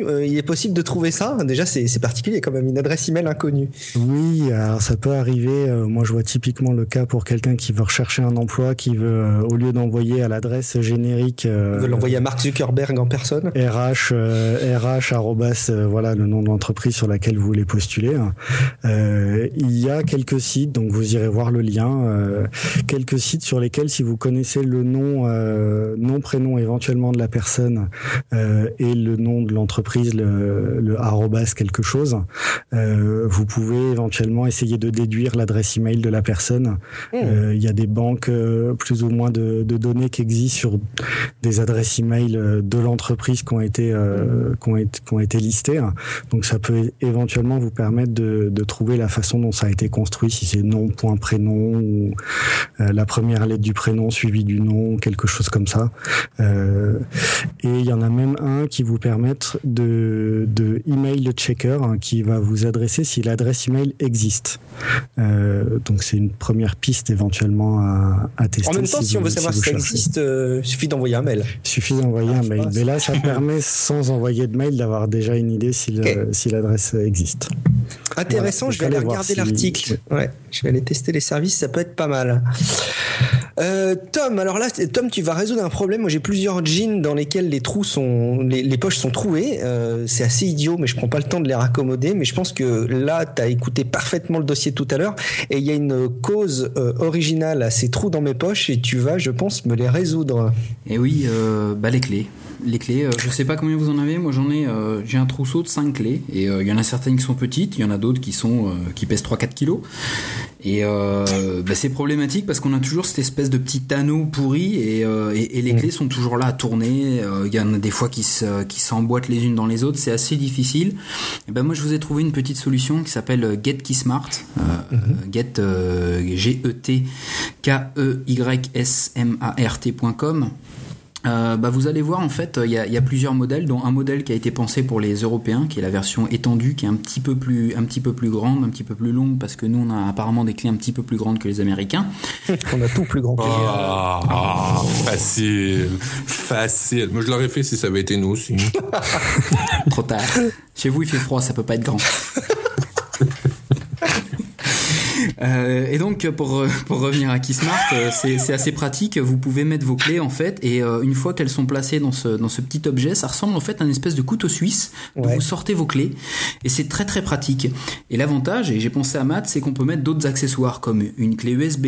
inconnue, euh, il est possible de trouver ça. Déjà, c'est particulier quand même, une adresse email inconnue. Oui, alors ça peut arriver. Euh, moi, je vois typiquement le cas pour quelqu'un qui veut rechercher un emploi, qui veut, euh, au lieu d'envoyer à l'adresse générique. Veulent l'envoyer à Mark Zuckerberg en personne. RH, RH arrobas, voilà le nom de l'entreprise sur laquelle vous voulez postuler. il y a quelques sites, donc vous irez voir le lien. quelques sites sur lesquels, si vous connaissez le nom, nom prénom éventuellement de la personne et le nom de l'entreprise, le, le arrobas quelque chose, vous pouvez éventuellement essayer de déduire l'adresse email de la personne. Hmm. Euh, il y a des banques euh, plus ou moins de, données qui existent sur des adresses email euh, de l'entreprise qui ont été qui ont été, qui ont été listées. Donc ça peut éventuellement vous permettre de, trouver la façon dont ça a été construit, si c'est nom point prénom ou la première lettre du prénom suivie du nom, quelque chose comme ça. et il y en a même un qui vous permet de, de email checker hein, qui va vous adresser si l'adresse email existe. Euh, donc c'est une première piste éventuellement à, tester. En même temps, si, on veut savoir si, ça existe, euh, il suffit d'envoyer un mail. Il suffit d'envoyer un mail. Mais là, ça [laughs] permet, sans envoyer de mail, d'avoir déjà une idée si l'adresse existe. Intéressant, je vais aller regarder l'article. Ouais, je vais aller tester les services, ça peut être pas mal. Euh, Tom, alors là, Tom, tu vas résoudre un problème. Moi, j'ai plusieurs jeans dans lesquels les trous sont, les, poches sont trouées. Euh, c'est assez idiot, mais je prends pas le temps de les raccommoder. Mais je pense que là, tu as écouté parfaitement le dossier tout à l'heure, et il y a une cause euh, originale à ces trous dans mes poches, et tu vas, je pense, me les résoudre. Et oui, bah les clés les clés, euh, je sais pas combien vous en avez, moi j'en ai, euh, j'ai un trousseau de 5 clés, et euh, il y en a certaines qui sont petites, il y en a d'autres qui sont qui pèsent 3-4 kilos, et [laughs] bah, c'est problématique parce qu'on a toujours cette espèce de petit anneau pourri, et, et, les mm. clés sont toujours là à tourner, il y en a des fois qui qui s'emboîtent les unes dans les autres, c'est assez difficile. Et ben moi je vous ai trouvé une petite solution qui s'appelle Get Key Smart, mm-hmm. Get G E T K E Y S M A R T.com. Euh, bah vous allez voir en fait il y, a, y, a, plusieurs modèles dont un modèle qui a été pensé pour les Européens qui est la version étendue qui est un petit peu plus un petit peu plus grande un petit peu plus longue parce que nous on a apparemment des clés un petit peu plus grandes que les Américains. [laughs] On a tout plus grand ah, ah, facile facile. Moi je l'aurais fait si ça avait été nous aussi. [laughs] Trop tard. Chez vous il fait froid ça peut pas être grand [laughs] Euh, et donc pour pour revenir à Keysmart, euh, c'est assez pratique. Vous pouvez mettre vos clés en fait, et euh, une fois qu'elles sont placées dans ce dans ce petit objet, ça ressemble en fait à une espèce de couteau suisse. Vous sortez vos clés, et c'est très très pratique. Et l'avantage, et j'ai pensé à Matt, c'est qu'on peut mettre d'autres accessoires comme une clé USB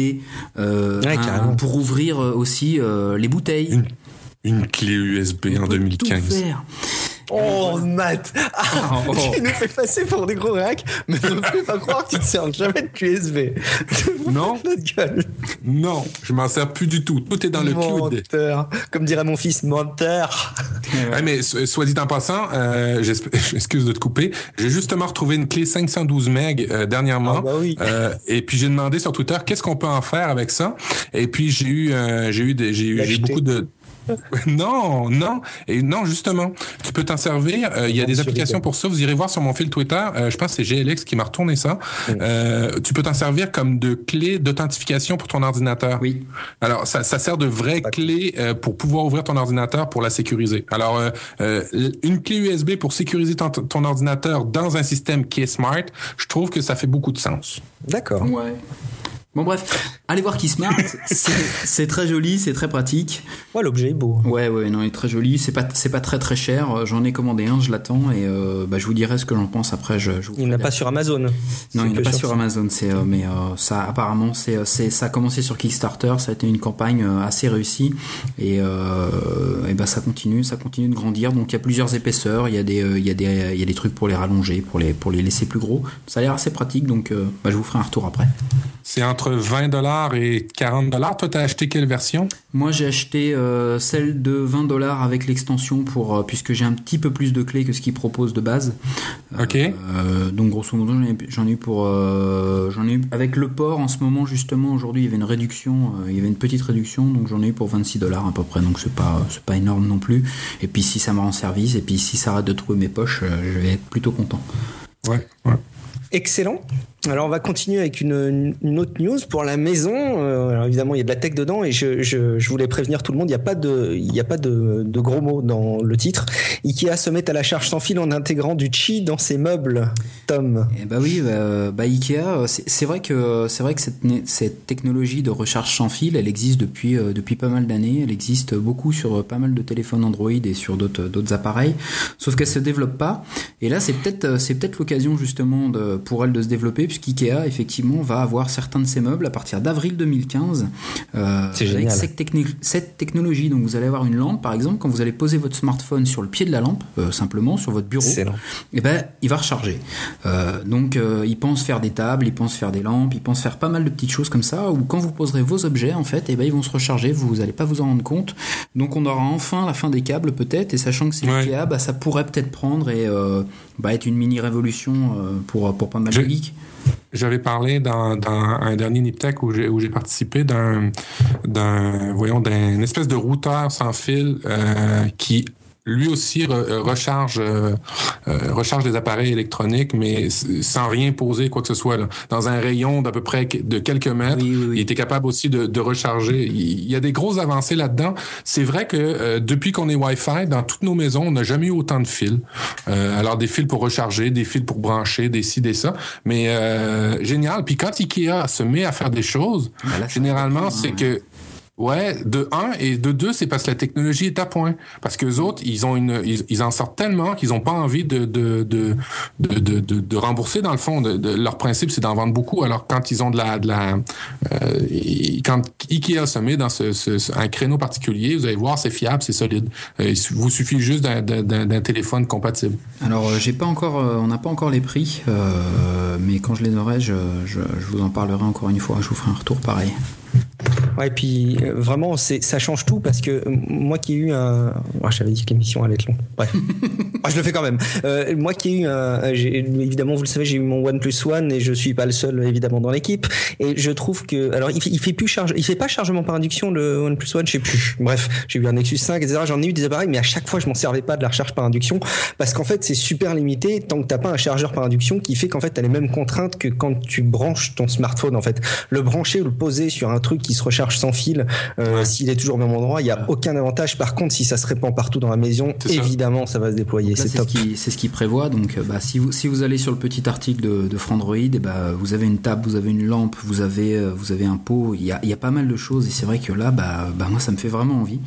pour ouvrir aussi les bouteilles. Une, clé USB en 2015. Tout faire. Oh, Matt ah, [laughs] oh. Tu nous fais passer pour des gros hacks, mais ne fais pas croire que tu te sers jamais de QSB. [laughs] Non. Non, je m'en sers plus du tout. Tout est dans le cloud. Comme dirait mon fils, menteur. ouais, mais soit dit en passant, euh, [laughs] j'excuse de te couper, j'ai justement retrouvé une clé 512 MB euh, dernièrement. Ah, bah oui. euh, et puis j'ai demandé sur Twitter qu'est-ce qu'on peut en faire avec ça? Et puis j'ai eu, j'ai eu, des, j'ai eu beaucoup de [laughs] non, non, et non justement, tu peux t'en servir. Euh, il y a des applications pour ça. Vous irez voir sur mon fil Twitter. Euh, je pense que c'est GLX qui m'a retourné ça. Euh, tu peux t'en servir comme de clé d'authentification pour ton ordinateur. Oui. Alors ça, ça sert de vraie clé pour pouvoir ouvrir ton ordinateur pour la sécuriser. Alors une clé USB pour sécuriser ton, ton, ordinateur dans un système qui est smart, je trouve que ça fait beaucoup de sens. D'accord. Ouais. Bon bref, allez voir Keysmart, c'est très joli, c'est très pratique. Ouais, l'objet est beau. Ouais, ouais, non, il est très joli, c'est pas, c'est pas très très cher. Euh, j'en ai commandé un, je l'attends et euh, bah, je vous dirai ce que j'en pense après. Je, je il n'a pas sur Amazon. Non, il n'est pas sur, Amazon. C'est, euh, mais ça, apparemment, c'est, c'est, ça a commencé sur Kickstarter, ça a été une campagne assez réussie et, et bah, ça continue, ça continue de grandir. Donc il y a plusieurs épaisseurs, il y a des, il y a des, il y a des trucs pour les rallonger, pour les, pour les laisser plus gros. Ça a l'air assez pratique, donc bah, je vous ferai un retour après. C'est entre 20 dollars et 40 dollars. Toi, tu as acheté quelle version? Moi, j'ai acheté euh, celle de 20 dollars avec l'extension pour euh, puisque j'ai un petit peu plus de clés que ce qu'ils proposent de base. Ok. Euh, donc grosso modo, j'en ai, eu pour j'en ai eu avec le port en ce moment justement aujourd'hui il y avait une réduction, il y avait une petite réduction donc j'en ai eu pour 26 dollars à peu près donc c'est pas c'est pas énorme non plus. Et puis si ça me rend service et puis si ça arrête de trouver mes poches, je vais être plutôt content. Ouais. ouais. Excellent. Alors on va continuer avec une, autre news pour la maison. Euh, alors évidemment il y a de la tech dedans et je, je, voulais prévenir tout le monde, il n'y a pas de il y a pas de, gros mots dans le titre. Ikea se met à la charge sans fil en intégrant du chi dans ses meubles. Tom. Eh bah oui, bah, Ikea, c'est vrai que vrai que cette, cette technologie de recharge sans fil, elle existe depuis euh, depuis pas mal d'années. Elle existe beaucoup sur pas mal de téléphones Android et sur d'autres appareils. Sauf qu'elle se développe pas. Et là c'est peut-être peut-être l'occasion justement pour elle de se développer puisqu'IKEA effectivement va avoir certains de ses meubles à partir d'avril 2015 euh, avec cette, cette, technologie. Donc vous allez avoir une lampe par exemple quand vous allez poser votre smartphone sur le pied de la lampe euh, simplement sur votre bureau, et eh ben il va recharger. Euh, donc euh, il pense faire des tables, il pense faire des lampes, il pense faire pas mal de petites choses comme ça où quand vous poserez vos objets en fait, et eh ben ils vont se recharger, vous n'allez pas vous en rendre compte. Donc on aura enfin la fin des câbles peut-être et sachant que c'est Ikea, bah, ça pourrait peut-être prendre et bah, être une mini révolution pour pour de geeks. J'avais parlé dans, dans, un dernier Niptech où j'ai, participé d'un, voyons, d'un espèce de routeur sans fil euh, qui lui aussi euh, recharge euh, euh, recharge des appareils électroniques, mais sans rien poser quoi que ce soit. Là. Dans un rayon d'à peu près de quelques mètres, il était capable aussi de, de, recharger. Il y a des grosses avancées là-dedans. C'est vrai que depuis qu'on est Wi-Fi, dans toutes nos maisons, on n'a jamais eu autant de fils. alors des fils pour recharger, des fils pour brancher, des ci, des ça. Mais génial. Puis quand Ikea se met à faire des choses, ben généralement, c'est hein. que Ouais, de un et de deux, c'est parce que la technologie est à point. Parce que les autres, ils ont ils, en sortent tellement qu'ils n'ont pas envie de de, de de, rembourser dans le fond. Leur principe, c'est d'en vendre beaucoup. Alors quand ils ont de la, de la, euh, quand Ikea se met dans ce, un créneau particulier, vous allez voir, c'est fiable, c'est solide. Euh, il vous suffit juste d'un téléphone compatible. Alors euh, j'ai pas encore, on n'a pas encore les prix, mais quand je les aurai, je, je vous en parlerai encore une fois. Je vous ferai un retour pareil. Ouais, et puis euh, vraiment, ça change tout parce que moi qui ai eu un. Oh, J'avais dit que l'émission allait être longue. Bref. [laughs] Ah, je le fais quand même. Euh, moi qui ai eu un. Évidemment, vous le savez, j'ai eu mon OnePlus One et je suis pas le seul, évidemment, dans l'équipe. Et je trouve que. Alors, il fait, il fait plus charge. Il fait pas chargement par induction, le OnePlus One, je sais plus. Bref, j'ai eu un Nexus 5, etc. J'en ai eu des appareils, mais à chaque fois, je m'en servais pas de la recharge par induction parce qu'en fait, c'est super limité tant que t'as pas un chargeur par induction qui fait qu'en fait, t'as les mêmes contraintes que quand tu branches ton smartphone, en fait. Le brancher ou le poser sur un truc qui se recharge sans fil, euh, s'il est toujours au même endroit, il n'y a aucun avantage. Par contre, si ça se répand partout dans la maison, évidemment, ça. va se déployer. C'est top. C'est ce qu'il prévoit. Donc, euh, bah, si vous si vous allez sur le petit article de, de Frandroid, et eh bah, vous avez une table, vous avez une lampe, vous avez euh, vous avez un pot. Il y a, il y a pas mal de choses et c'est vrai que là, bah, bah moi, ça me fait vraiment envie.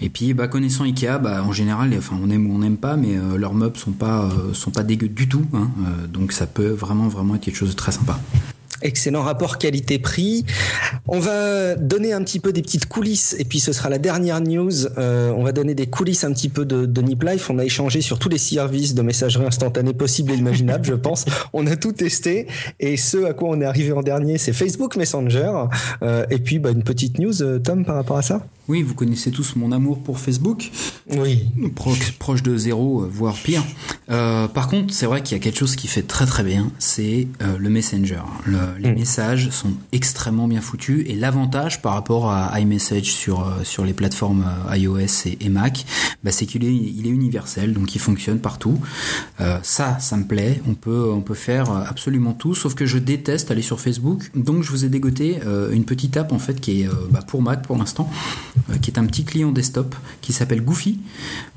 Et puis, bah, connaissant Ikea, bah, en général, enfin, on aime ou on n'aime pas, mais leurs meubles sont pas sont pas dégueux du tout. Hein, donc, ça peut vraiment vraiment être quelque chose de très sympa. Excellent rapport qualité-prix. On va donner un petit peu des petites coulisses et puis ce sera la dernière news. Euh, on va donner des coulisses un petit peu de, de Nip Life. On a échangé sur tous les services de messagerie instantanée possibles et imaginables, je pense. [laughs] On a tout testé et ce à quoi on est arrivé en dernier, c'est Facebook Messenger. Euh, et puis bah, une petite news, euh, Tom, par rapport à ça? Oui, vous connaissez tous mon amour pour Facebook. Oui. proche de zéro, voire pire. Euh, par contre, c'est vrai qu'il y a quelque chose qui fait très très bien, c'est euh, le Messenger. les mm. messages sont extrêmement bien foutus et l'avantage par rapport à iMessage sur euh, sur les plateformes iOS et, Mac, bah, c'est qu'il est il est universel, donc il fonctionne partout. ça, ça me plaît. On peut on peut faire absolument tout, sauf que je déteste aller sur Facebook. Donc je vous ai dégoté une petite app en fait qui est bah, pour Mac pour l'instant euh, qui est un petit client desktop qui s'appelle Goofy,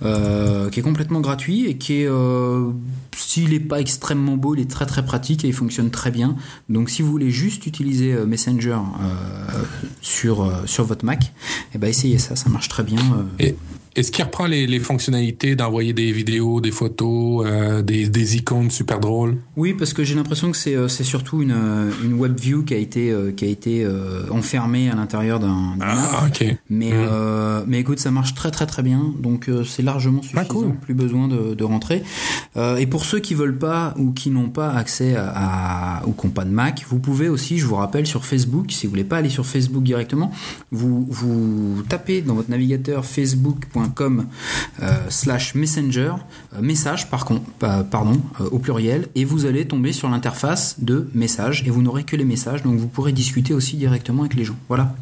euh, qui est complètement gratuit et qui est, euh, s'il n'est pas extrêmement beau, il est très très pratique et il fonctionne très bien. Donc si vous voulez juste utiliser Messenger sur, sur votre Mac, eh ben essayez ça, ça marche très bien. Est-ce qu'il reprend les, les fonctionnalités d'envoyer des vidéos, des photos, euh, des, des, icônes super drôles? Oui, parce que j'ai l'impression que c'est, euh, c'est surtout une, euh, une web view qui a été, qui a été enfermée à l'intérieur d'un. Ah, ok. Mais, mmh. mais écoute, ça marche très très très bien, donc c'est largement suffisant. Ah, cool. Plus besoin de, de rentrer. et pour ceux qui veulent pas ou qui n'ont pas accès à, ou qui n'ont pas de Mac, vous pouvez aussi, je vous rappelle, sur Facebook, si vous voulez pas aller sur Facebook directement, vous vous tapez dans votre navigateur facebook.com com euh, slash messenger, euh, message euh, au pluriel, et vous allez tomber sur l'interface de message, et vous n'aurez que les messages, donc vous pourrez discuter aussi directement avec les gens. Voilà.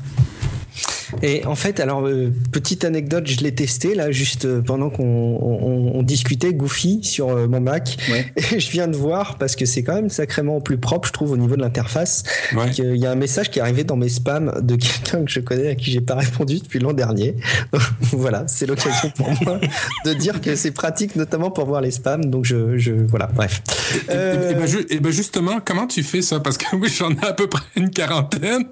Et en fait, alors euh, petite anecdote, je l'ai testé là juste euh, pendant qu'on on, on discutait Goofy sur euh, mon Mac. Ouais. [laughs] Et je viens de voir parce que c'est quand même sacrément plus propre, je trouve, au niveau de l'interface. Ouais. qu'il y a un message qui est arrivé dans mes spams de [laughs] quelqu'un que je connais à qui j'ai pas répondu depuis l'an dernier. [laughs] voilà, c'est l'occasion pour moi de dire que c'est pratique, notamment pour voir les spams. Donc je, je voilà, bref. Et, Euh, et ben, ju- et ben, justement, comment tu fais ça? Parce que oui, j'en ai à peu près une quarantaine.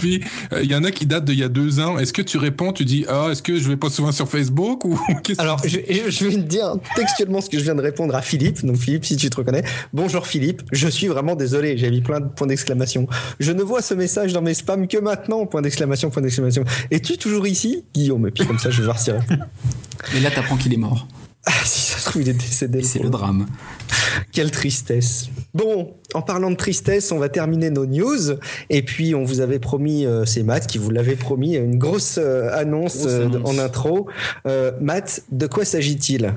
Puis euh, il y en a qui datent d'il y a deux ans. Est-ce que tu réponds, tu dis ah, est-ce que je vais pas souvent sur Facebook ou [laughs] Alors, je, je vais te dire textuellement ce que je viens de répondre à Philippe. Donc, Philippe, si tu te reconnais. Bonjour Philippe, je suis vraiment désolé, j'ai mis plein de points d'exclamation. Je ne vois ce message dans mes spams que maintenant, point d'exclamation, point d'exclamation. Es-tu toujours ici, Guillaume? Et puis comme ça, je vais voir si... Et là, t'apprends qu'il est mort. Ah, si ça se trouve, il est décédé. C'est le drame. Quelle tristesse. Bon, en parlant de tristesse, on va terminer nos news. Et puis, on vous avait promis, euh, c'est Matt qui vous l'avait promis, une grosse euh, annonce, Grosse euh, annonce. en intro. Euh, Matt, de quoi s'agit-il?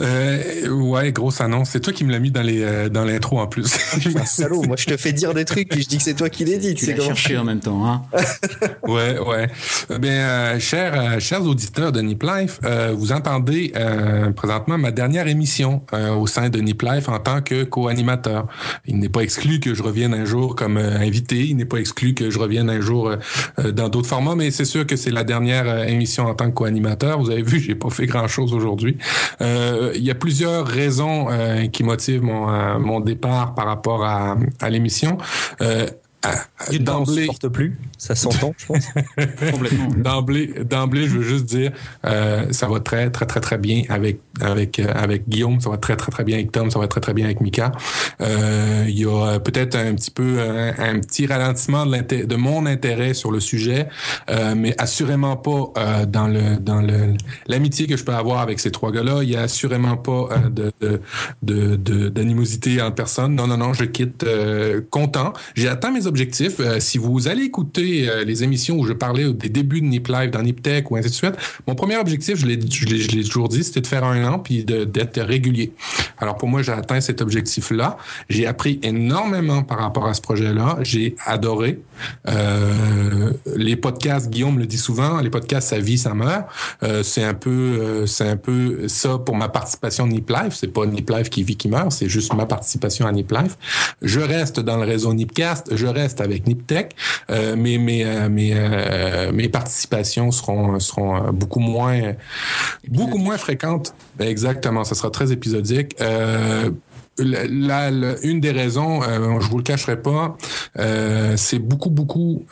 Euh, ouais, grosse annonce. C'est toi qui me l'as mis dans les euh, dans l'intro en plus. [laughs] Un salaud, moi je te fais dire des trucs, puis je dis que c'est toi qui les dis. Tu l'as cherché en même temps, hein. [laughs] Ouais, ouais. Ben, euh, chers, euh, chers auditeurs de Nip Life, euh, vous entendez euh, présentement ma dernière émission euh, au sein de Nip Life en tant que co-animateur. Il n'est pas exclu que je revienne un jour comme euh, invité, il n'est pas exclu que je revienne un jour euh, euh, dans d'autres formats, mais c'est sûr que c'est la dernière émission en tant que co-animateur. Vous avez vu, j'ai pas fait grand-chose aujourd'hui. Euh, Il y a plusieurs raisons euh, qui motivent mon, mon départ par rapport à, à l'émission. Euh, on d'emblée- supporte plus, ça s'entend, je pense. [laughs] Complètement. D'emblée, d'emblée, je veux juste dire, euh, ça va très, très, très, très bien avec avec euh, avec Guillaume, ça va très, très, très bien avec Tom, ça va très, très bien avec Mika. Euh, Il y a peut-être un petit peu un, un petit ralentissement de, mon intérêt sur le sujet, euh, mais assurément pas euh, dans le dans le l'amitié que je peux avoir avec ces trois gars-là. Il y a assurément pas euh, de de de- de- d'animosité en personne. Non, non, non, je quitte euh, content. J'ai atteint mes objectifs. Euh, si vous allez écouter euh, les émissions où je parlais des débuts de Nip Live dans Nip Tech ou ainsi de suite, mon premier objectif, je l'ai toujours dit, c'était de faire un an puis d'être régulier. Alors pour moi, j'ai atteint cet objectif-là. J'ai appris énormément par rapport à ce projet-là. J'ai adoré. Euh, les podcasts, Guillaume le dit souvent, les podcasts, ça vit, ça meurt. C'est un peu, c'est un peu ça pour ma participation à Nip Life. C'est pas Nip Life qui vit, qui meurt. C'est juste ma participation à Nip. Je reste dans le réseau Nipcast. Je reste avec Niptech. Euh, mais mes, euh, euh, mes participations seront, seront beaucoup moins, beaucoup moins fréquentes. Exactement. Ça sera très épisodique. Une des raisons, je vous le cacherai pas, c'est beaucoup, beaucoup.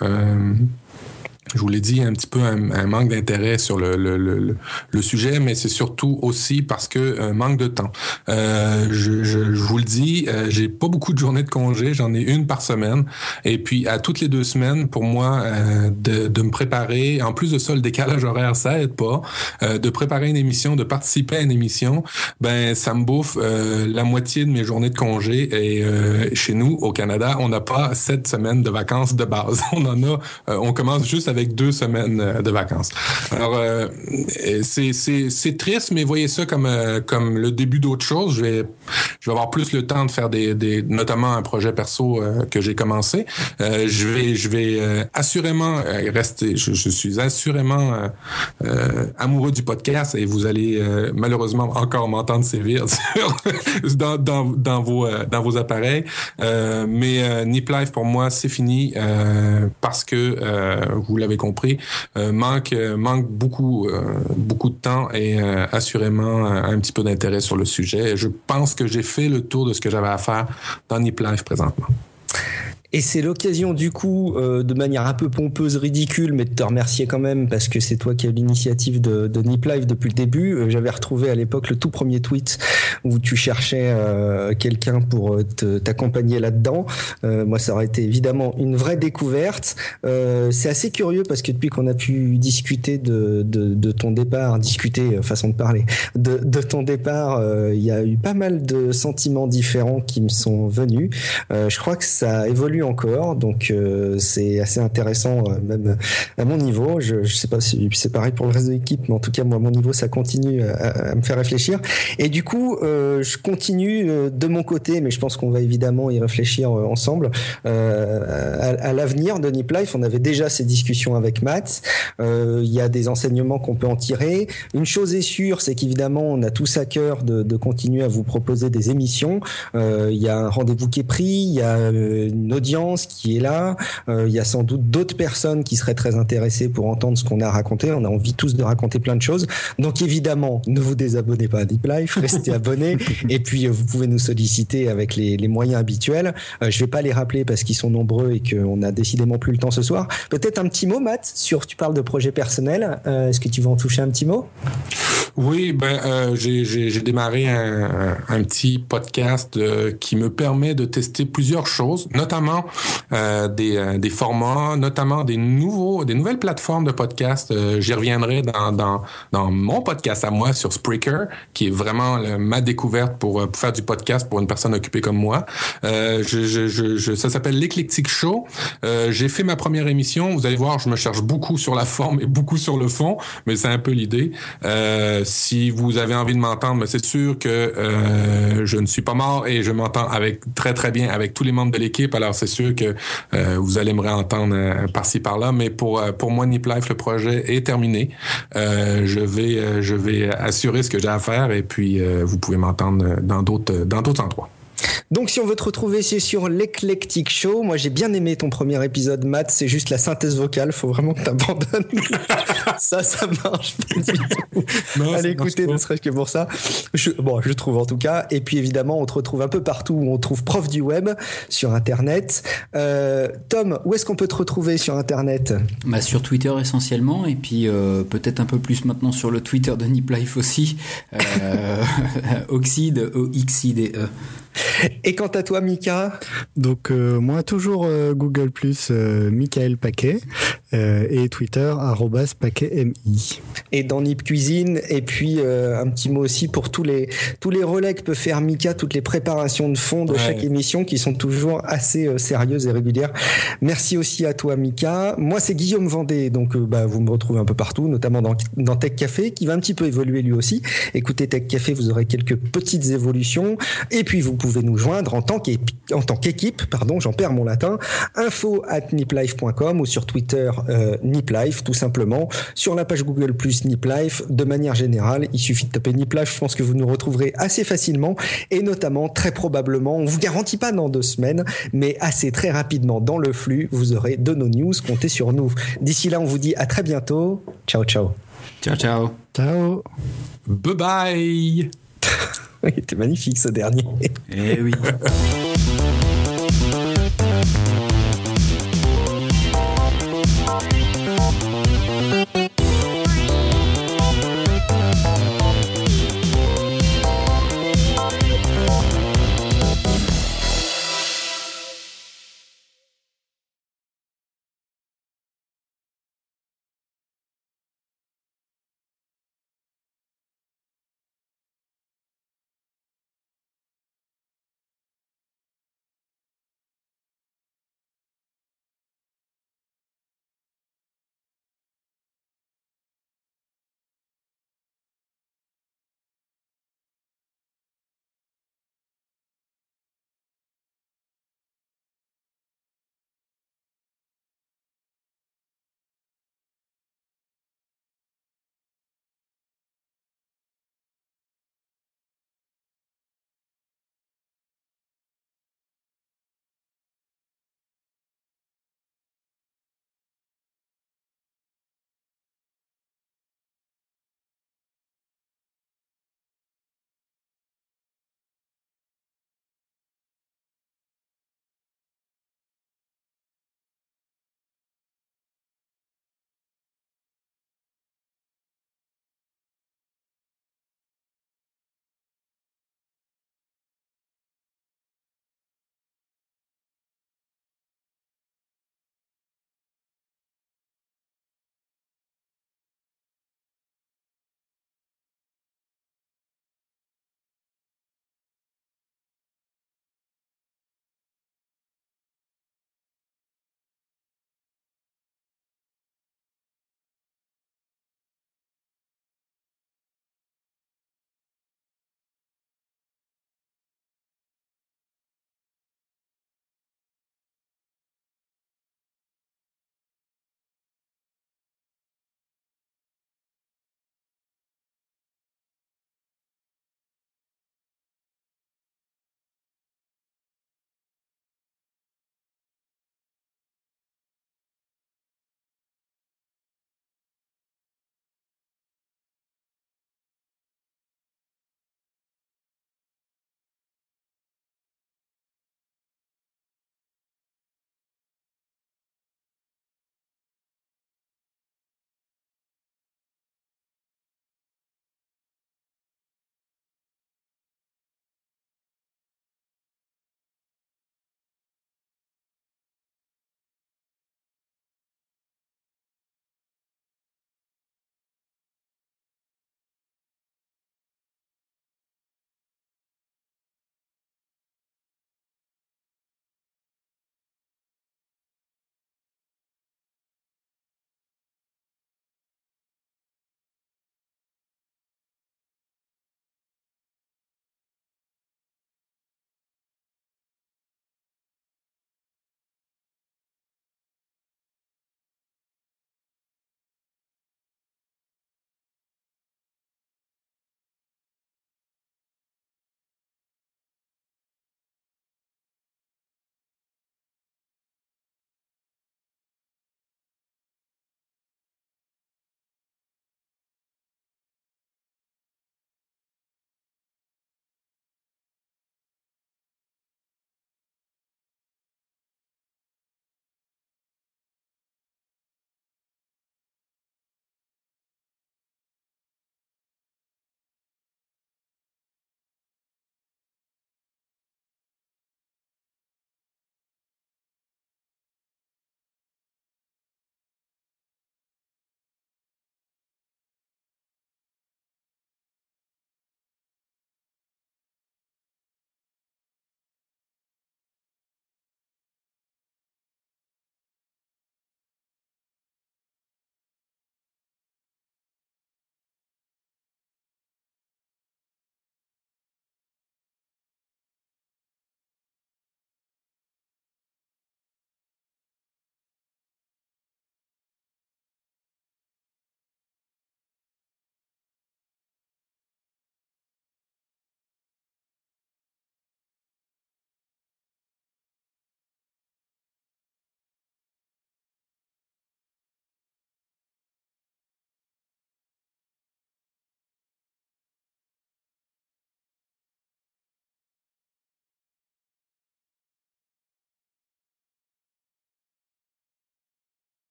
Euh, je vous l'ai dit, un petit peu un, un manque d'intérêt sur le, le, le, le- sujet, mais c'est surtout aussi parce que un manque de temps. Euh, je, je, je vous le dis, euh, j'ai pas beaucoup de journées de congé, j'en ai une par semaine, et puis à toutes les deux semaines, pour moi, euh, de, de me préparer. En plus de ça, le décalage horaire, ça aide pas. Euh, de préparer une émission, de participer à une émission, ben ça me bouffe euh, la moitié de mes journées de congé. Et euh, chez nous, au Canada, on n'a pas sept semaines de vacances de base. [laughs] On en a, euh, on commence juste avec deux semaines euh, de vacances. Alors euh, c'est triste, mais voyez ça comme euh, comme le début d'autre chose. Je vais je vais avoir plus le temps de faire des notamment un projet perso que j'ai commencé. Je vais je vais assurément rester. Je, suis assurément amoureux du podcast et vous allez malheureusement encore m'entendre sévir [laughs] dans, dans, vos, dans vos appareils. Mais Nip Life, pour moi, c'est fini parce que, vous l'avez compris, euh, manque, euh, manque beaucoup, euh, beaucoup de temps et assurément un petit peu d'intérêt sur le sujet. Et je pense que j'ai fait le tour de ce que j'avais à faire dans Nip Life présentement. Et c'est l'occasion du coup, euh, de manière un peu pompeuse, ridicule, mais de te remercier quand même parce que c'est toi qui as l'initiative de, de Nip Live depuis le début. Euh, J'avais retrouvé à l'époque le tout premier tweet où tu cherchais euh, quelqu'un pour euh, t'accompagner là-dedans. Euh, moi, ça aurait été évidemment une vraie découverte. C'est assez curieux parce que depuis qu'on a pu discuter de, de, de ton départ, discuter, façon de parler, de, de ton départ, il y a eu pas mal de sentiments différents qui me sont venus. Je crois que ça évolue encore, donc c'est assez intéressant même à mon niveau. Je, je sais pas si c'est pareil pour le reste de l'équipe, mais en tout cas moi à mon niveau ça continue à, me faire réfléchir. Et du coup, je continue de mon côté, mais je pense qu'on va évidemment y réfléchir ensemble à, l'avenir de Nip Life. On avait déjà ces discussions avec Matt. Il y a des enseignements qu'on peut en tirer. Une chose est sûre, c'est qu'évidemment, on a tous à cœur de, de, continuer à vous proposer des émissions. Euh, il y a un rendez-vous qui est pris, il y a euh, une audience qui est là, euh, il y a sans doute d'autres personnes qui seraient très intéressées pour entendre ce qu'on a raconté. On a envie tous de raconter plein de choses. Donc évidemment, ne vous désabonnez pas à Deep Life, restez [laughs] abonnés. Et puis, vous pouvez nous solliciter avec les, les moyens habituels. je vais pas les rappeler parce qu'ils sont nombreux et qu'on a décidément plus le temps ce soir. Peut-être un petit mot, Matt, sur tu parles de projet personnel. Est-ce que tu veux en toucher un petit mot? Oui, ben euh, j'ai démarré un, un, petit podcast euh, qui me permet de tester plusieurs choses, notamment euh, des, euh, des, formats, notamment des nouveaux, des nouvelles plateformes de podcast. Euh, j'y reviendrai dans, mon podcast à moi sur Spreaker, qui est vraiment ma découverte pour, faire du podcast pour une personne occupée comme moi. Ça s'appelle l'éclectique show. j'ai fait ma première émission. Vous allez voir, je me cherche beaucoup sur la forme et beaucoup sur le fond, mais c'est un peu l'idée. si vous avez envie de m'entendre, c'est sûr que je ne suis pas mort et je m'entends avec très très bien avec tous les membres de l'équipe. Alors c'est sûr que euh, vous allez me réentendre euh, par-ci par-là, mais pour pour moi Nip Life le projet est terminé. je vais je vais assurer ce que j'ai à faire et puis vous pouvez m'entendre dans d'autres dans d'autres endroits. Donc si on veut te retrouver, c'est sur l'Eclectic Show. Moi j'ai bien aimé ton premier épisode, Matt. C'est juste la synthèse vocale. Faut vraiment que t'abandonnes. [laughs] ça, ça marche pas du tout. Allez écouter, ne serait-ce que pour ça. Je, bon, je trouve en tout cas. Et puis évidemment, on te retrouve un peu partout où on trouve prof du web sur Internet. Euh, Tom, où est-ce qu'on peut te retrouver sur Internet? Bah, Sur Twitter essentiellement. Et puis euh, peut-être un peu plus maintenant sur le Twitter de Nip Life aussi. Euh, [laughs] Oxide, O-X-I-D-E. Et quant à toi, Mika? Donc euh, moi toujours euh, Google Plus euh, Michael Paquet et Twitter @paquetmi. Et dans Nip Cuisine et puis un petit mot aussi pour tous les tous les relais que peut faire Mika, toutes les préparations de fond de chaque émission qui sont toujours assez sérieuses et régulières. Merci aussi à toi, Mika. Moi, c'est Guillaume Vendée, donc bah, vous me retrouvez un peu partout, notamment dans, dans Tech Café, qui va un petit peu évoluer lui aussi. Écoutez Tech Café, vous aurez quelques petites évolutions. Et puis vous pouvez nous joindre en tant qu'équipe, pardon, j'en perds mon latin, info at niplife.com ou sur Twitter euh, niplife tout simplement, sur la page Google Plus niplife, de manière générale, il suffit de taper niplife, je pense que vous nous retrouverez assez facilement et notamment très probablement, on vous garantit pas dans deux semaines, mais assez très rapidement dans le flux, vous aurez de nos news, comptez sur nous. D'ici là, on vous dit à très bientôt. Ciao, ciao. Ciao, ciao. Ciao. Bye bye. [laughs] Il était magnifique ce dernier. Eh oui. [laughs]